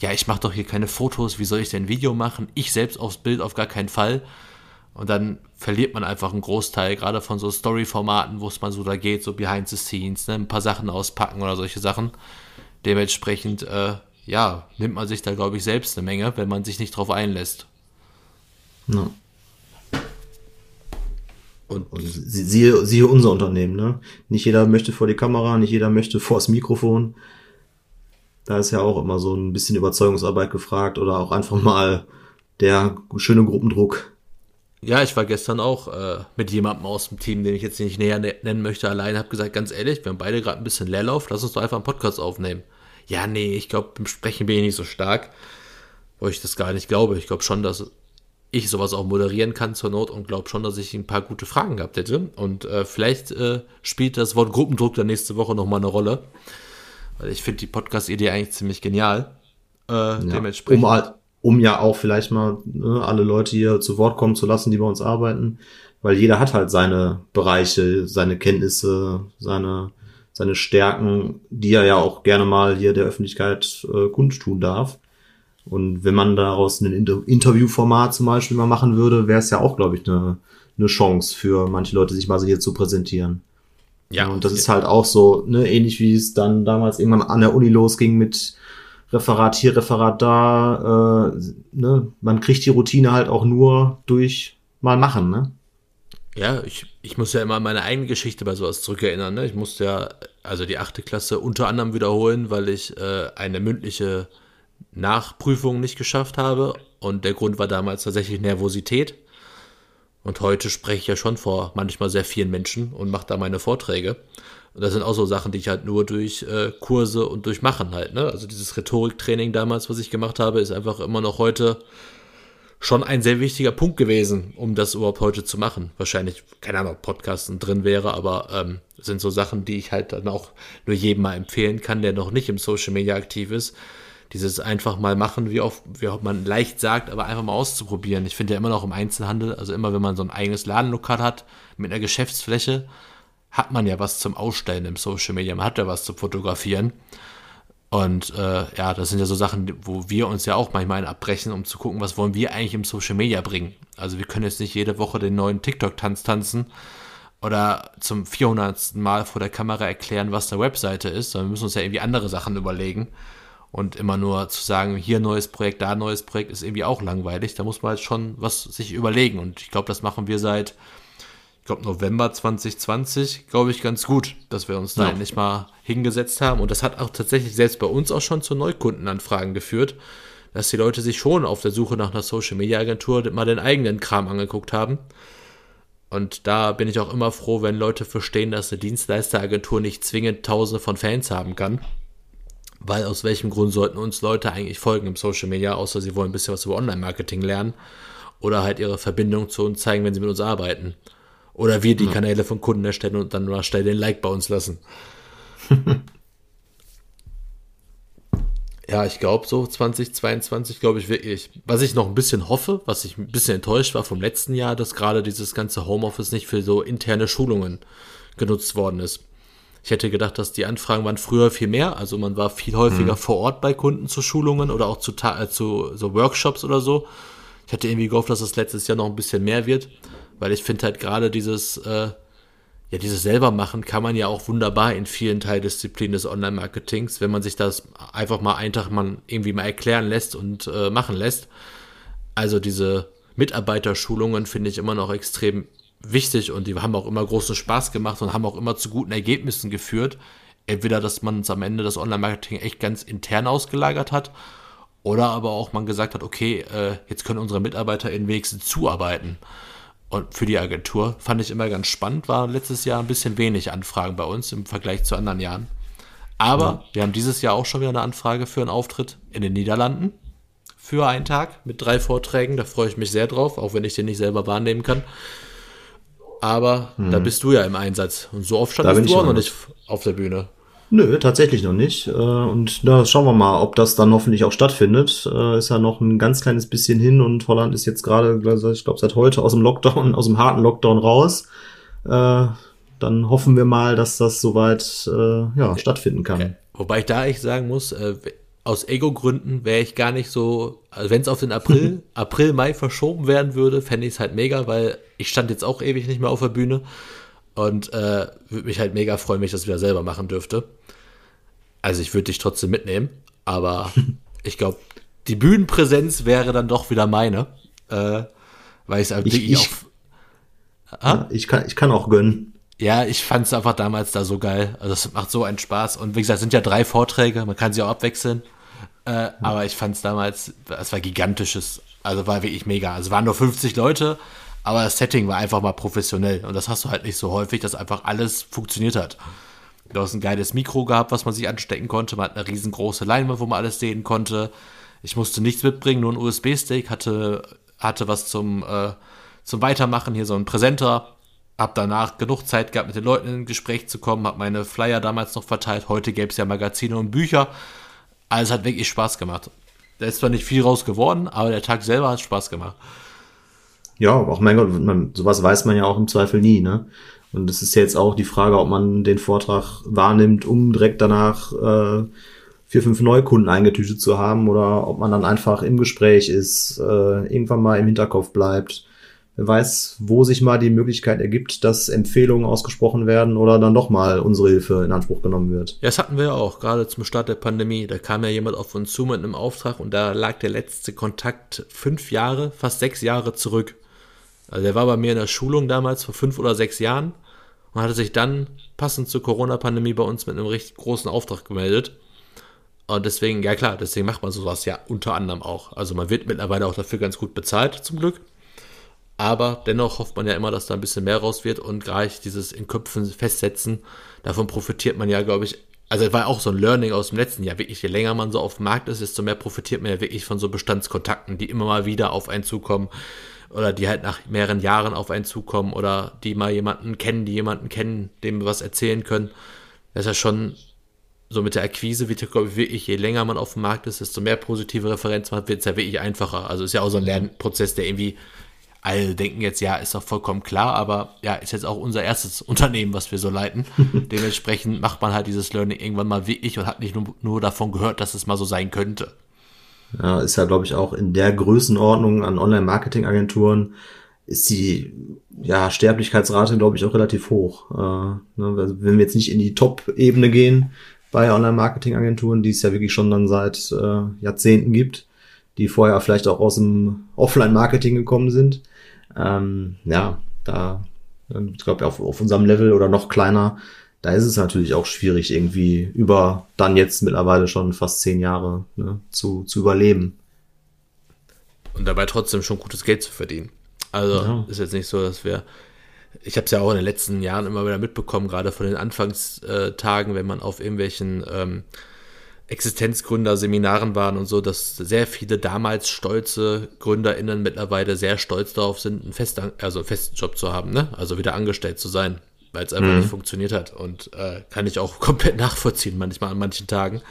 ja, ich mache doch hier keine Fotos, wie soll ich denn ein Video machen? Ich selbst aufs Bild auf gar keinen Fall. Und dann verliert man einfach einen Großteil, gerade von so Story-Formaten, wo es mal so da geht, so behind the scenes, ne, ein paar Sachen auspacken oder solche Sachen. Dementsprechend, äh, ja, nimmt man sich da, glaube ich, selbst eine Menge, wenn man sich nicht drauf einlässt. No. Und, siehe, siehe unser Unternehmen, ne? Nicht jeder möchte vor die Kamera, nicht jeder möchte [laughs] vors Mikrofon. Da ist ja auch immer so ein bisschen Überzeugungsarbeit gefragt oder auch einfach mal der schöne Gruppendruck. Ja, ich war gestern auch äh, mit jemandem aus dem Team, den ich jetzt nicht näher ne-, nennen möchte, allein habe gesagt, ganz ehrlich, wir haben beide gerade ein bisschen Leerlauf, lass uns doch einfach einen Podcast aufnehmen. Ja, nee, ich glaube, beim Sprechen bin ich nicht so stark, wo ich das gar nicht glaube. Ich glaube schon, dass ich sowas auch moderieren kann zur Not und glaube schon, dass ich ein paar gute Fragen gehabt hätte. Und äh, vielleicht äh, spielt das Wort Gruppendruck dann nächste Woche nochmal eine Rolle. Weil ich finde die Podcast-Idee eigentlich ziemlich genial. Äh, ja, dementsprechend. Um, halt, um ja auch vielleicht mal ne, alle Leute hier zu Wort kommen zu lassen, die bei uns arbeiten. Weil jeder hat halt seine Bereiche, seine Kenntnisse, seine, seine Stärken, die er ja auch gerne mal hier der Öffentlichkeit äh, kundtun darf. Und wenn man daraus ein Inter Interviewformat zum Beispiel mal machen würde, wäre es ja auch, glaube ich, eine, eine Chance für manche Leute, sich mal so hier zu präsentieren. Ja, und das ist halt auch so, ne, ähnlich wie es dann damals irgendwann an der Uni losging mit Referat hier, Referat da, äh, ne, man kriegt die Routine halt auch nur durch mal machen, ne? Ja, ich, ich muss ja immer an meine eigene Geschichte bei sowas zurückerinnern. Ne? Ich musste ja also die achte Klasse unter anderem wiederholen, weil ich äh, eine mündliche Nachprüfung nicht geschafft habe. Und der Grund war damals tatsächlich Nervosität. Und heute spreche ich ja schon vor manchmal sehr vielen Menschen und mache da meine Vorträge. Und das sind auch so Sachen, die ich halt nur durch äh, Kurse und durch Machen halt. Ne? Also dieses Rhetoriktraining damals, was ich gemacht habe, ist einfach immer noch heute schon ein sehr wichtiger Punkt gewesen, um das überhaupt heute zu machen. Wahrscheinlich, keine Ahnung, ob Podcasten drin wäre, aber ähm, sind so Sachen, die ich halt dann auch nur jedem mal empfehlen kann, der noch nicht im Social Media aktiv ist. Dieses einfach mal machen, wie oft, wie oft man leicht sagt, aber einfach mal auszuprobieren. Ich finde ja immer noch im Einzelhandel, also immer wenn man so ein eigenes Ladenlokal hat mit einer Geschäftsfläche, hat man ja was zum Ausstellen im Social Media, man hat ja was zu fotografieren. Und äh, ja, das sind ja so Sachen, wo wir uns ja auch manchmal abbrechen, um zu gucken, was wollen wir eigentlich im Social Media bringen. Also wir können jetzt nicht jede Woche den neuen TikTok-Tanz tanzen oder zum 400. Mal vor der Kamera erklären, was eine Webseite ist, sondern wir müssen uns ja irgendwie andere Sachen überlegen. Und immer nur zu sagen, hier neues Projekt, da neues Projekt, ist irgendwie auch langweilig. Da muss man halt schon was sich überlegen. Und ich glaube, das machen wir seit glaube, November 2020, glaube ich, ganz gut, dass wir uns da ja. endlich mal hingesetzt haben. Und das hat auch tatsächlich selbst bei uns auch schon zu Neukundenanfragen geführt, dass die Leute sich schon auf der Suche nach einer Social Media Agentur mal den eigenen Kram angeguckt haben. Und da bin ich auch immer froh, wenn Leute verstehen, dass eine Dienstleisteragentur nicht zwingend Tausende von Fans haben kann. Weil aus welchem Grund sollten uns Leute eigentlich folgen im Social Media, außer sie wollen ein bisschen was über Online-Marketing lernen oder halt ihre Verbindung zu uns zeigen, wenn sie mit uns arbeiten. Oder wir die ja. Kanäle von Kunden erstellen und dann mal schnell den Like bei uns lassen. [laughs] ja, ich glaube so 2022 glaube ich wirklich. Was ich noch ein bisschen hoffe, was ich ein bisschen enttäuscht war vom letzten Jahr, dass gerade dieses ganze Homeoffice nicht für so interne Schulungen genutzt worden ist. Ich hätte gedacht, dass die Anfragen waren früher viel mehr. Also man war viel häufiger mhm. vor Ort bei Kunden zu Schulungen oder auch zu, äh, zu so Workshops oder so. Ich hätte irgendwie gehofft, dass das letztes Jahr noch ein bisschen mehr wird. Weil ich finde halt gerade dieses, äh, ja, dieses selber machen kann man ja auch wunderbar in vielen Teildisziplinen des Online-Marketings, wenn man sich das einfach mal einen Tag mal irgendwie mal erklären lässt und äh, machen lässt. Also diese Mitarbeiterschulungen finde ich immer noch extrem wichtig und die haben auch immer großen Spaß gemacht und haben auch immer zu guten Ergebnissen geführt. Entweder, dass man es am Ende das Online-Marketing echt ganz intern ausgelagert hat oder aber auch man gesagt hat, okay, äh, jetzt können unsere Mitarbeiter in wenigstens zuarbeiten. Und für die Agentur fand ich immer ganz spannend, war letztes Jahr ein bisschen wenig Anfragen bei uns im Vergleich zu anderen Jahren. Aber ja. wir haben dieses Jahr auch schon wieder eine Anfrage für einen Auftritt in den Niederlanden für einen Tag mit drei Vorträgen. Da freue ich mich sehr drauf, auch wenn ich den nicht selber wahrnehmen kann. Aber hm. da bist du ja im Einsatz. Und so oft standest du auch noch nicht auf der Bühne. Nö, tatsächlich noch nicht. Äh, und da schauen wir mal, ob das dann hoffentlich auch stattfindet. Äh, ist ja noch ein ganz kleines bisschen hin und Holland ist jetzt gerade, ich glaube, seit heute aus dem Lockdown, [laughs] aus dem harten Lockdown raus. Äh, dann hoffen wir mal, dass das soweit ja, stattfinden kann. Wobei ich da echt sagen muss, aus Ego-Gründen wäre ich gar nicht so, also wenn es auf den April, [laughs] April, Mai verschoben werden würde, fände ich es halt mega, weil ich stand jetzt auch ewig nicht mehr auf der Bühne. Und äh, würde mich halt mega freuen, wenn ich das wieder selber machen dürfte. Also ich würde dich trotzdem mitnehmen, aber [laughs] ich glaube, die Bühnenpräsenz wäre dann doch wieder meine. Äh, weil ich es wirklich ich, auch. Ja, ich, kann, ich kann auch gönnen. Ja, ich fand es einfach damals da so geil. Also es macht so einen Spaß. Und wie gesagt, es sind ja drei Vorträge, man kann sie auch abwechseln. Äh. Aber ich fand es damals, es war gigantisches, also war wirklich mega. Also es waren nur 50 Leute, aber das Setting war einfach mal professionell. Und das hast du halt nicht so häufig, dass einfach alles funktioniert hat. Du hast ein geiles Mikro gehabt, was man sich anstecken konnte. Man hat eine riesengroße Leinwand, wo man alles sehen konnte. Ich musste nichts mitbringen, nur ein USB-Stick, hatte, hatte was zum, äh, zum Weitermachen, hier so ein Präsenter. Hab danach genug Zeit gehabt, mit den Leuten in Gespräch zu kommen, hab meine Flyer damals noch verteilt. Heute gäbe es ja Magazine und Bücher. Alles hat wirklich Spaß gemacht. Da ist zwar nicht viel raus geworden, aber der Tag selber hat Spaß gemacht. Ja, auch mein Gott, man, sowas weiß man ja auch im Zweifel nie, ne? Und es ist jetzt auch die Frage, ob man den Vortrag wahrnimmt, um direkt danach äh, vier, fünf Neukunden eingetütet zu haben oder ob man dann einfach im Gespräch ist, äh, irgendwann mal im Hinterkopf bleibt. Weiß, wo sich mal die Möglichkeit ergibt, dass Empfehlungen ausgesprochen werden oder dann doch mal unsere Hilfe in Anspruch genommen wird. Ja, das hatten wir ja auch, gerade zum Start der Pandemie. Da kam ja jemand auf uns zu mit einem Auftrag und da lag der letzte Kontakt fünf Jahre, fast sechs Jahre zurück. Also der war bei mir in der Schulung damals vor fünf oder sechs Jahren und hatte sich dann passend zur Corona-Pandemie bei uns mit einem richtig großen Auftrag gemeldet. Und deswegen, ja klar, deswegen macht man sowas ja unter anderem auch. Also man wird mittlerweile auch dafür ganz gut bezahlt, zum Glück. Aber dennoch hofft man ja immer, dass da ein bisschen mehr raus wird und gleich dieses in Köpfen festsetzen, davon profitiert man ja, glaube ich, also es war auch so ein Learning aus dem letzten Jahr, wirklich, je länger man so auf dem Markt ist, desto mehr profitiert man ja wirklich von so Bestandskontakten, die immer mal wieder auf einen zukommen oder die halt nach mehreren Jahren auf einen zukommen oder die mal jemanden kennen, die jemanden kennen, dem wir was erzählen können. Das ist ja schon so mit der Akquise wird glaube ich, wirklich, je länger man auf dem Markt ist, desto mehr positive Referenz macht, wird es ja wirklich einfacher. Also ist ja auch so ein Lernprozess, der irgendwie alle denken jetzt, ja, ist doch vollkommen klar, aber ja, ist jetzt auch unser erstes [laughs] Unternehmen, was wir so leiten. [laughs] Dementsprechend macht man halt dieses Learning irgendwann mal wirklich und hat nicht nur, nur davon gehört, dass es mal so sein könnte. Ja, ist ja, glaube ich, auch in der Größenordnung an Online-Marketing-Agenturen ist die ja, Sterblichkeitsrate, glaube ich, auch relativ hoch. Äh, ne, also wenn wir jetzt nicht in die Top-Ebene gehen bei Online-Marketing-Agenturen, die es ja wirklich schon dann seit äh, Jahrzehnten gibt, die vorher vielleicht auch aus dem Offline-Marketing gekommen sind. Ähm, ja, da, ich glaube, auf, auf unserem Level oder noch kleiner, da ist es natürlich auch schwierig, irgendwie über dann jetzt mittlerweile schon fast zehn Jahre ne, zu, zu überleben. Und dabei trotzdem schon gutes Geld zu verdienen. Also ja. ist jetzt nicht so, dass wir. Ich habe es ja auch in den letzten Jahren immer wieder mitbekommen, gerade von den Anfangstagen, wenn man auf irgendwelchen ähm, Existenzgründer-Seminaren waren und so, dass sehr viele damals stolze GründerInnen mittlerweile sehr stolz darauf sind, einen, Fest, also einen festen Job zu haben, ne? Also wieder angestellt zu sein, weil es einfach mhm. nicht funktioniert hat. Und äh, kann ich auch [laughs] komplett nachvollziehen, manchmal an manchen Tagen,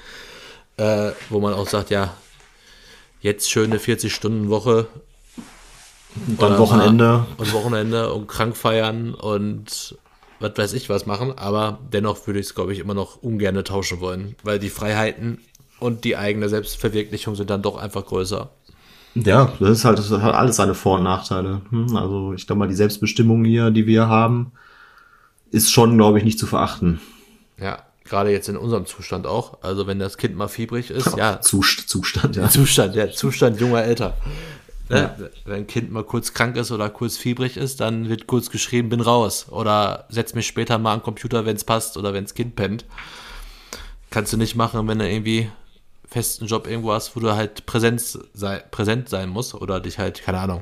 äh, wo man auch sagt, ja, jetzt schöne 40-Stunden-Woche. Und dann Wochenende. Und Wochenende und krank feiern und was weiß ich was machen, aber dennoch würde ich es, glaube ich, immer noch ungern tauschen wollen, weil die Freiheiten und die eigene Selbstverwirklichung sind dann doch einfach größer. Ja, das ist halt, das hat alles seine Vor- und Nachteile. Hm, also ich glaube mal, die Selbstbestimmung hier, die wir haben, ist schon, glaube ich, nicht zu verachten. Ja, gerade jetzt in unserem Zustand auch. Also wenn das Kind mal fiebrig ist, ja. Zustand, ja. Zustand, ja. Zustand junger Eltern. Ne? Ja. Wenn ein Kind mal kurz krank ist oder kurz fiebrig ist, dann wird kurz geschrieben, bin raus. Oder setz mich später mal am Computer, wenn es passt oder wenn das Kind pennt. Kannst du nicht machen, wenn du irgendwie festen Job irgendwo hast, wo du halt präsent, sei, präsent sein musst oder dich halt, keine Ahnung.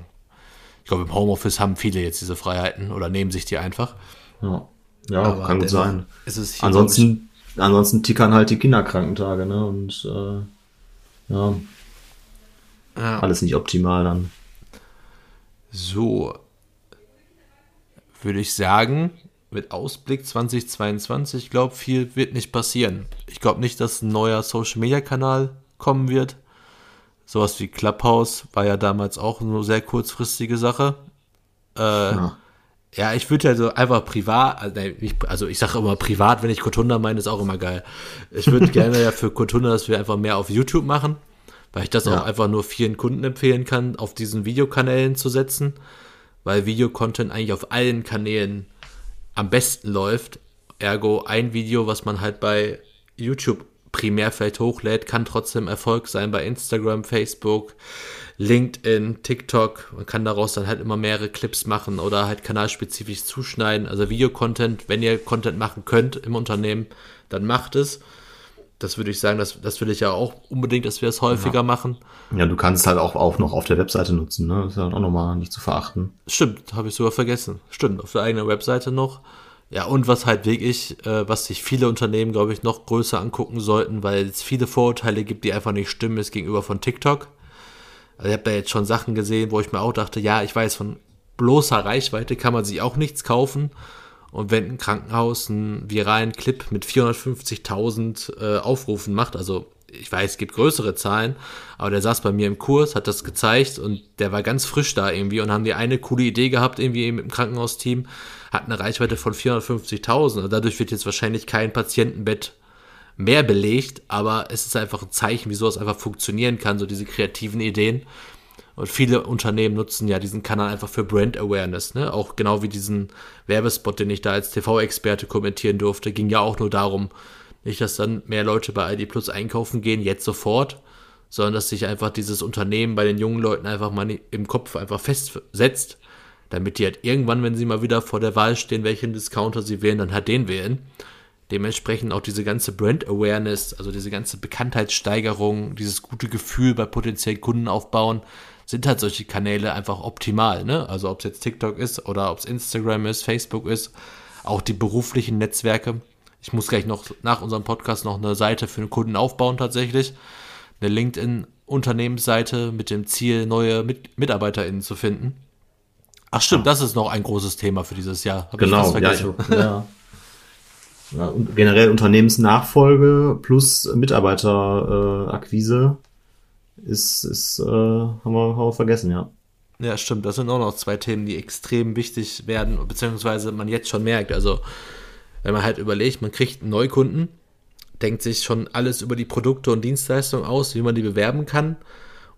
Ich glaube, im Homeoffice haben viele jetzt diese Freiheiten oder nehmen sich die einfach. Ja, ja Aber kann gut sein. ansonsten, ansonsten tickern halt die Kinderkrankentage, ne? Und äh, ja, ja. Alles nicht optimal dann. So. Würde ich sagen, mit Ausblick 2022, ich glaube, viel wird nicht passieren. Ich glaube nicht, dass ein neuer Social Media Kanal kommen wird. Sowas wie Clubhouse war ja damals auch eine sehr kurzfristige Sache. Äh, ja. ja. ich würde ja so einfach privat, also, also ich sage immer privat, wenn ich Kotunda meine, ist auch immer geil. Ich würde [laughs] gerne ja für Kotunda, dass wir einfach mehr auf YouTube machen weil ich das ja. auch einfach nur vielen Kunden empfehlen kann, auf diesen Videokanälen zu setzen, weil Videocontent eigentlich auf allen Kanälen am besten läuft. Ergo ein Video, was man halt bei YouTube primär vielleicht hochlädt, kann trotzdem Erfolg sein bei Instagram, Facebook, LinkedIn, TikTok. Man kann daraus dann halt immer mehrere Clips machen oder halt kanalspezifisch zuschneiden. Also Videocontent, wenn ihr Content machen könnt im Unternehmen, dann macht es das würde ich sagen, das, das will ich ja auch unbedingt, dass wir es häufiger ja. machen. Ja, du kannst es halt auch, auch noch auf der Webseite nutzen, ne? Das ist ja auch nochmal nicht zu verachten. Stimmt, habe ich sogar vergessen. Stimmt, auf der eigenen Webseite noch. Ja, und was halt wirklich, äh, was sich viele Unternehmen, glaube ich, noch größer angucken sollten, weil es viele Vorurteile gibt, die einfach nicht stimmen, ist gegenüber von TikTok. Also ich habe da jetzt schon Sachen gesehen, wo ich mir auch dachte, ja, ich weiß, von bloßer Reichweite kann man sich auch nichts kaufen. Und wenn ein Krankenhaus einen viralen Clip mit 450.000 äh, Aufrufen macht, also ich weiß, es gibt größere Zahlen, aber der saß bei mir im Kurs, hat das gezeigt und der war ganz frisch da irgendwie und haben die eine coole Idee gehabt, irgendwie mit dem Krankenhausteam, hat eine Reichweite von 450.000 und dadurch wird jetzt wahrscheinlich kein Patientenbett mehr belegt, aber es ist einfach ein Zeichen, wie sowas einfach funktionieren kann, so diese kreativen Ideen. Und viele Unternehmen nutzen ja diesen Kanal einfach für Brand Awareness, ne? Auch genau wie diesen Werbespot, den ich da als TV-Experte kommentieren durfte, ging ja auch nur darum, nicht, dass dann mehr Leute bei ID Plus einkaufen gehen, jetzt sofort, sondern dass sich einfach dieses Unternehmen bei den jungen Leuten einfach mal im Kopf einfach festsetzt, damit die halt irgendwann, wenn sie mal wieder vor der Wahl stehen, welchen Discounter sie wählen, dann halt den wählen. Dementsprechend auch diese ganze Brand Awareness, also diese ganze Bekanntheitssteigerung, dieses gute Gefühl bei potenziellen Kunden aufbauen, sind halt solche Kanäle einfach optimal. Ne? Also ob es jetzt TikTok ist oder ob es Instagram ist, Facebook ist, auch die beruflichen Netzwerke. Ich muss gleich noch nach unserem Podcast noch eine Seite für den Kunden aufbauen tatsächlich. Eine LinkedIn-Unternehmensseite mit dem Ziel, neue Mit MitarbeiterInnen zu finden. Ach stimmt, das ist noch ein großes Thema für dieses Jahr. Hab genau, ich [laughs] ja, ich, ja. ja. generell Unternehmensnachfolge plus Mitarbeiterakquise ist, ist äh, haben, wir, haben wir vergessen, ja. Ja, stimmt. Das sind auch noch zwei Themen, die extrem wichtig werden, beziehungsweise man jetzt schon merkt. Also, wenn man halt überlegt, man kriegt einen Neukunden, denkt sich schon alles über die Produkte und Dienstleistungen aus, wie man die bewerben kann.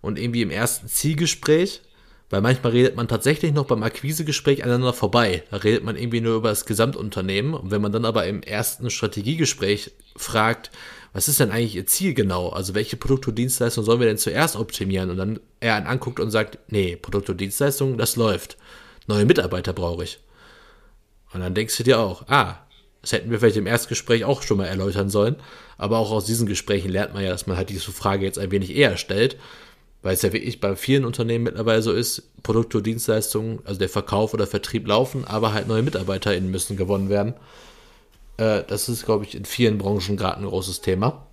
Und irgendwie im ersten Zielgespräch, weil manchmal redet man tatsächlich noch beim Akquisegespräch aneinander vorbei. Da redet man irgendwie nur über das Gesamtunternehmen. Und wenn man dann aber im ersten Strategiegespräch fragt, was ist denn eigentlich Ihr Ziel genau? Also welche Produkte und Dienstleistungen sollen wir denn zuerst optimieren? Und dann er einen anguckt und sagt, nee, Produkte und Dienstleistungen, das läuft. Neue Mitarbeiter brauche ich. Und dann denkst du dir auch, ah, das hätten wir vielleicht im Erstgespräch auch schon mal erläutern sollen. Aber auch aus diesen Gesprächen lernt man ja, dass man halt diese Frage jetzt ein wenig eher stellt. Weil es ja wirklich bei vielen Unternehmen mittlerweile so ist, Produkte und Dienstleistungen, also der Verkauf oder Vertrieb laufen, aber halt neue MitarbeiterInnen müssen gewonnen werden. Äh, das ist, glaube ich, in vielen Branchen gerade ein großes Thema.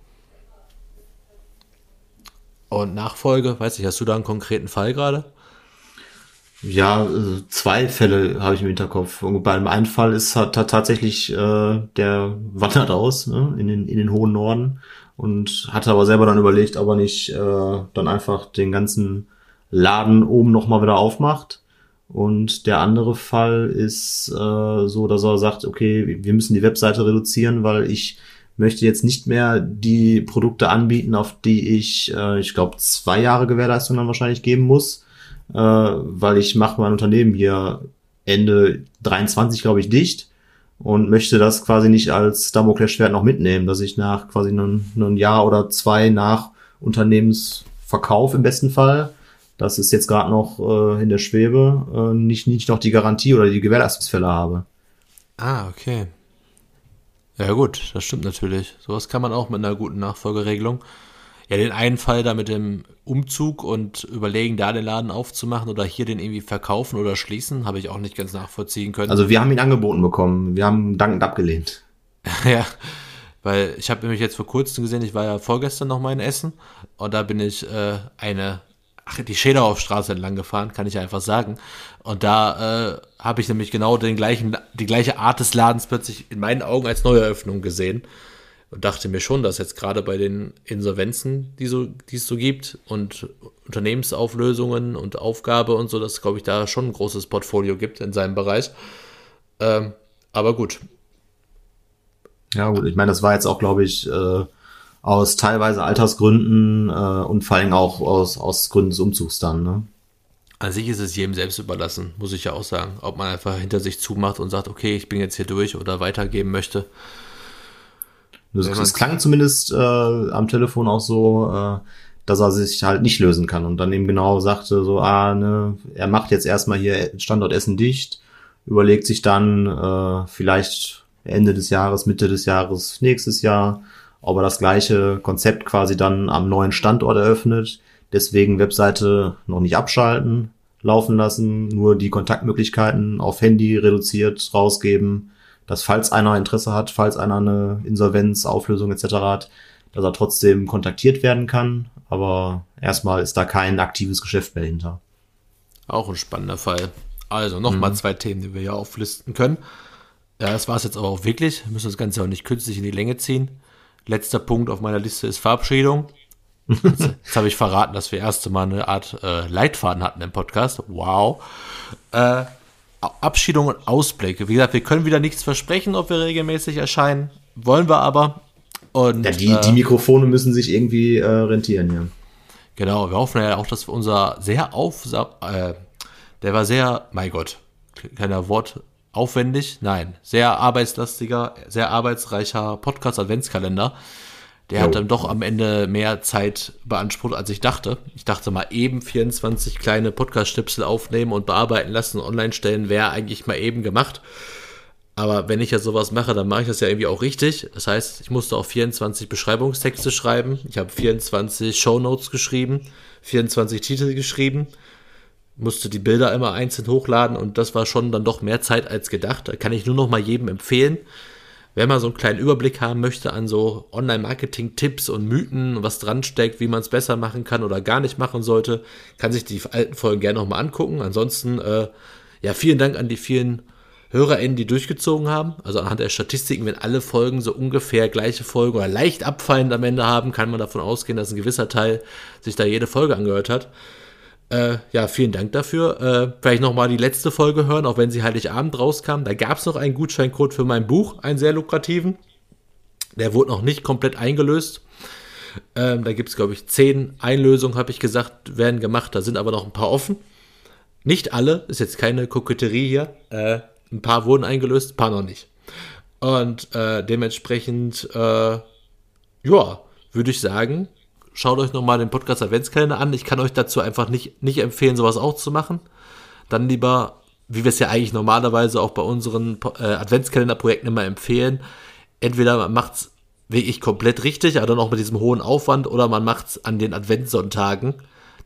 Und Nachfolge, weiß ich, hast du da einen konkreten Fall gerade? Ja, äh, zwei Fälle habe ich im Hinterkopf. Und bei einem einen Fall ist hat, hat tatsächlich äh, der wandert aus ne, in, den, in den hohen Norden und hatte aber selber dann überlegt, ob er nicht äh, dann einfach den ganzen Laden oben nochmal wieder aufmacht und der andere Fall ist äh, so, dass er sagt, okay, wir müssen die Webseite reduzieren, weil ich möchte jetzt nicht mehr die Produkte anbieten, auf die ich, äh, ich glaube, zwei Jahre Gewährleistung dann wahrscheinlich geben muss, äh, weil ich mache mein Unternehmen hier Ende 23, glaube ich, dicht und möchte das quasi nicht als Damoklesschwert noch mitnehmen, dass ich nach quasi ein, ein Jahr oder zwei nach Unternehmensverkauf im besten Fall das ist jetzt gerade noch äh, in der Schwebe, äh, nicht, nicht noch die Garantie oder die Gewährleistungsfälle habe. Ah, okay. Ja gut, das stimmt natürlich. Sowas kann man auch mit einer guten Nachfolgeregelung. Ja, den einen Fall da mit dem Umzug und überlegen, da den Laden aufzumachen oder hier den irgendwie verkaufen oder schließen, habe ich auch nicht ganz nachvollziehen können. Also wir haben ihn angeboten bekommen, wir haben dankend abgelehnt. [laughs] ja, weil ich habe nämlich jetzt vor kurzem gesehen, ich war ja vorgestern noch mal in Essen und da bin ich äh, eine die Schäderaufstraße entlang gefahren, kann ich einfach sagen. Und da äh, habe ich nämlich genau den gleichen, die gleiche Art des Ladens plötzlich in meinen Augen als Neueröffnung gesehen. Und dachte mir schon, dass jetzt gerade bei den Insolvenzen, die, so, die es so gibt, und Unternehmensauflösungen und Aufgabe und so, dass, glaube ich, da schon ein großes Portfolio gibt in seinem Bereich. Ähm, aber gut. Ja, gut, ich meine, das war jetzt auch, glaube ich, äh, aus teilweise Altersgründen äh, und vor allem auch aus, aus Gründen des Umzugs dann. Ne? An sich ist es jedem selbst überlassen, muss ich ja auch sagen. Ob man einfach hinter sich zumacht und sagt, okay, ich bin jetzt hier durch oder weitergeben möchte. Es klang zumindest äh, am Telefon auch so, äh, dass er sich halt nicht lösen kann und dann eben genau sagte so, ah, ne, er macht jetzt erstmal hier Standort Essen dicht, überlegt sich dann äh, vielleicht Ende des Jahres, Mitte des Jahres, nächstes Jahr ob er das gleiche Konzept quasi dann am neuen Standort eröffnet. Deswegen Webseite noch nicht abschalten, laufen lassen, nur die Kontaktmöglichkeiten auf Handy reduziert rausgeben, dass falls einer Interesse hat, falls einer eine Insolvenz, Auflösung etc. hat, dass er trotzdem kontaktiert werden kann. Aber erstmal ist da kein aktives Geschäft mehr hinter. Auch ein spannender Fall. Also nochmal mhm. zwei Themen, die wir hier auflisten können. Ja, das war es jetzt aber auch wirklich. Wir müssen das Ganze auch nicht künstlich in die Länge ziehen. Letzter Punkt auf meiner Liste ist Verabschiedung. Jetzt, jetzt habe ich verraten, dass wir erste Mal eine Art äh, Leitfaden hatten im Podcast. Wow. Äh, Abschiedung und Ausblicke. Wie gesagt, wir können wieder nichts versprechen, ob wir regelmäßig erscheinen. Wollen wir aber. Und, ja, die, äh, die Mikrofone müssen sich irgendwie äh, rentieren, ja. Genau, wir hoffen ja auch, dass unser sehr auf, äh, der war sehr, mein Gott, keiner Wort, aufwendig, nein, sehr arbeitslastiger, sehr arbeitsreicher Podcast-Adventskalender. Der jo. hat dann doch am Ende mehr Zeit beansprucht, als ich dachte. Ich dachte mal eben 24 kleine Podcast-Schnipsel aufnehmen und bearbeiten lassen, online stellen, wäre eigentlich mal eben gemacht. Aber wenn ich ja sowas mache, dann mache ich das ja irgendwie auch richtig. Das heißt, ich musste auch 24 Beschreibungstexte schreiben. Ich habe 24 Shownotes geschrieben, 24 Titel geschrieben, musste die Bilder immer einzeln hochladen und das war schon dann doch mehr Zeit als gedacht. Da kann ich nur noch mal jedem empfehlen. Wer mal so einen kleinen Überblick haben möchte an so Online-Marketing-Tipps und Mythen, was dran steckt, wie man es besser machen kann oder gar nicht machen sollte, kann sich die alten Folgen gerne noch mal angucken. Ansonsten, äh, ja, vielen Dank an die vielen HörerInnen, die durchgezogen haben. Also anhand der Statistiken, wenn alle Folgen so ungefähr gleiche Folgen oder leicht abfallend am Ende haben, kann man davon ausgehen, dass ein gewisser Teil sich da jede Folge angehört hat. Äh, ja, vielen Dank dafür. Äh, vielleicht nochmal die letzte Folge hören, auch wenn sie Heiligabend rauskam. Da gab es noch einen Gutscheincode für mein Buch, einen sehr lukrativen. Der wurde noch nicht komplett eingelöst. Ähm, da gibt es, glaube ich, zehn Einlösungen, habe ich gesagt, werden gemacht. Da sind aber noch ein paar offen. Nicht alle, ist jetzt keine Koketterie hier. Äh, ein paar wurden eingelöst, ein paar noch nicht. Und äh, dementsprechend, äh, ja, würde ich sagen, schaut euch nochmal den Podcast Adventskalender an. Ich kann euch dazu einfach nicht, nicht empfehlen, sowas auch zu machen. Dann lieber, wie wir es ja eigentlich normalerweise auch bei unseren äh, Adventskalender-Projekten immer empfehlen, entweder man macht es wirklich komplett richtig, aber dann auch mit diesem hohen Aufwand, oder man macht es an den Adventssonntagen,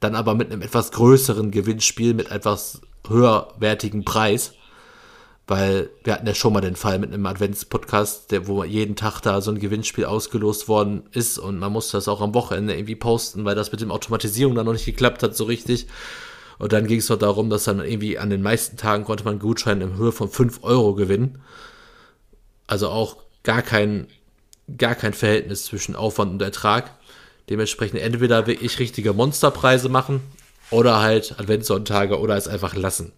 dann aber mit einem etwas größeren Gewinnspiel, mit etwas höherwertigen Preis weil wir hatten ja schon mal den Fall mit einem Advents-Podcast, der, wo jeden Tag da so ein Gewinnspiel ausgelost worden ist und man musste das auch am Wochenende irgendwie posten, weil das mit dem Automatisierung dann noch nicht geklappt hat so richtig. Und dann ging es noch darum, dass dann irgendwie an den meisten Tagen konnte man Gutschein in Höhe von 5 Euro gewinnen. Also auch gar kein, gar kein Verhältnis zwischen Aufwand und Ertrag. Dementsprechend entweder wirklich richtige Monsterpreise machen oder halt Adventssonntage oder es einfach lassen.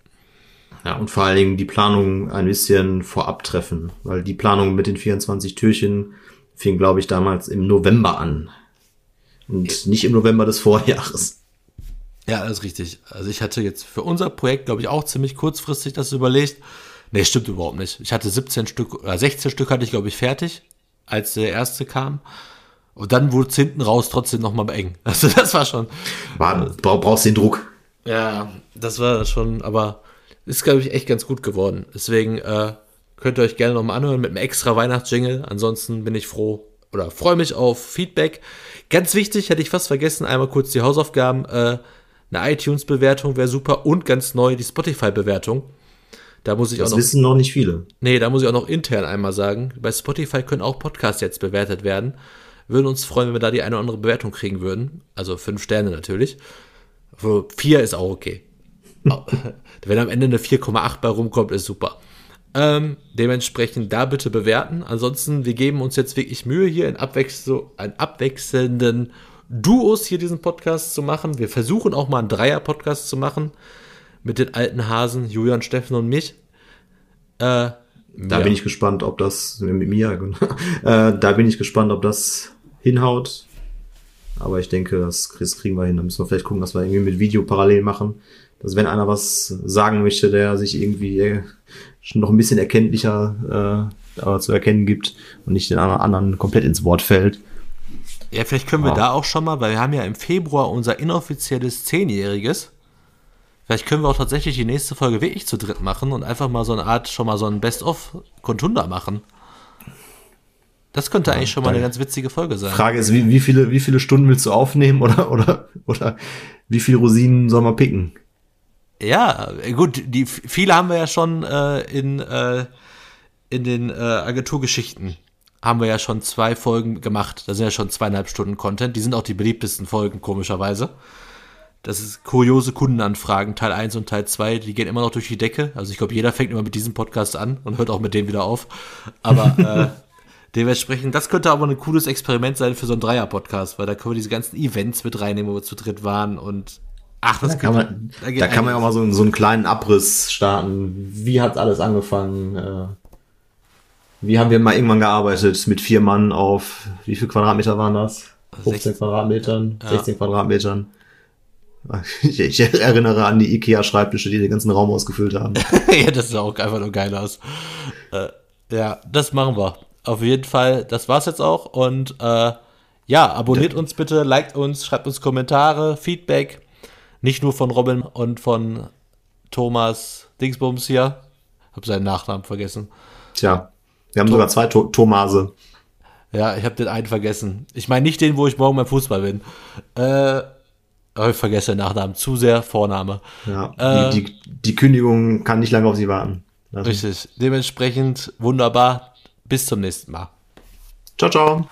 Ja, und vor allen Dingen die Planung ein bisschen vorab treffen, weil die Planung mit den 24 Türchen fing, glaube ich, damals im November an. Und nicht im November des Vorjahres. Ja, das ist richtig. Also ich hatte jetzt für unser Projekt, glaube ich, auch ziemlich kurzfristig das überlegt. Nee, stimmt überhaupt nicht. Ich hatte 17 Stück oder 16 Stück hatte ich, glaube ich, fertig, als der erste kam. Und dann wurde es hinten raus trotzdem nochmal eng. [laughs] Also das war schon. War, brauchst den Druck. Ja, das war schon, aber ist, glaube ich, echt ganz gut geworden. Deswegen äh, könnt ihr euch gerne nochmal anhören mit einem extra Weihnachtsjingle. Ansonsten bin ich froh oder freue mich auf Feedback. Ganz wichtig, hätte ich fast vergessen, einmal kurz die Hausaufgaben. Äh, eine iTunes-Bewertung wäre super und ganz neu die Spotify-Bewertung. Da muss ich das auch noch. Das wissen noch nicht viele. Nee, da muss ich auch noch intern einmal sagen. Bei Spotify können auch Podcasts jetzt bewertet werden. Würden uns freuen, wenn wir da die eine oder andere Bewertung kriegen würden. Also fünf Sterne natürlich. Vier ist auch okay. [laughs] Wenn am Ende eine 4,8 bei rumkommt, ist super. Ähm, dementsprechend da bitte bewerten. Ansonsten, wir geben uns jetzt wirklich Mühe, hier in, Abwechsel in abwechselnden Duos hier diesen Podcast zu machen. Wir versuchen auch mal einen Dreier-Podcast zu machen mit den alten Hasen, Julian, Steffen und mich. Äh, da ja. bin ich gespannt, ob das mit mir, [laughs] äh, da bin ich gespannt, ob das hinhaut. Aber ich denke, das kriegen wir hin. Da müssen wir vielleicht gucken, dass wir irgendwie mit Video parallel machen dass wenn einer was sagen möchte, der sich irgendwie äh, schon noch ein bisschen erkenntlicher äh, zu erkennen gibt und nicht den anderen komplett ins Wort fällt. Ja, vielleicht können wir ja. da auch schon mal, weil wir haben ja im Februar unser inoffizielles Zehnjähriges. Vielleicht können wir auch tatsächlich die nächste Folge wirklich zu dritt machen und einfach mal so eine Art, schon mal so ein Best-of-Contunda machen. Das könnte ja, eigentlich schon mal eine ganz witzige Folge sein. Frage ist, wie, wie, viele, wie viele Stunden willst du aufnehmen [laughs] oder, oder, oder wie viele Rosinen soll man picken? Ja, gut, die viele haben wir ja schon äh, in, äh, in den äh, Agenturgeschichten haben wir ja schon zwei Folgen gemacht. Da sind ja schon zweieinhalb Stunden Content. Die sind auch die beliebtesten Folgen, komischerweise. Das ist kuriose Kundenanfragen, Teil 1 und Teil 2, die gehen immer noch durch die Decke. Also ich glaube, jeder fängt immer mit diesem Podcast an und hört auch mit dem wieder auf. Aber äh, [laughs] dementsprechend, das könnte aber ein cooles Experiment sein für so einen Dreier-Podcast, weil da können wir diese ganzen Events mit reinnehmen, wo wir zu dritt waren und Ach, das da kann man, da, da kann man ja auch mal so, so einen kleinen Abriss starten. Wie hat alles angefangen? Äh, wie haben wir mal irgendwann gearbeitet mit vier Mann auf, wie viel Quadratmeter waren das? 15 16, Quadratmetern, 16 ja. Quadratmetern. [laughs] Ich, ich erinnere an die Ikea-Schreibtische, die den ganzen Raum ausgefüllt haben. [laughs] ja, das sah auch einfach nur geil aus. Äh, ja, das machen wir. Auf jeden Fall, das war's jetzt auch. Und äh, ja, abonniert uns bitte, liked uns, schreibt uns Kommentare, Feedback. Nicht nur von Robin und von Thomas Dingsbums hier. Hab seinen Nachnamen vergessen. Tja, wir haben Tom sogar zwei to Thomase. Ja, ich habe den einen vergessen. Ich meine nicht den, wo ich morgen beim Fußball bin. Äh, oh, ich vergesse den Nachnamen. Zu sehr Vorname. Ja, äh, die, die, die, Kündigung kann nicht lange auf sie warten. Lassen. Richtig. Dementsprechend wunderbar. Bis zum nächsten Mal. Ciao, ciao.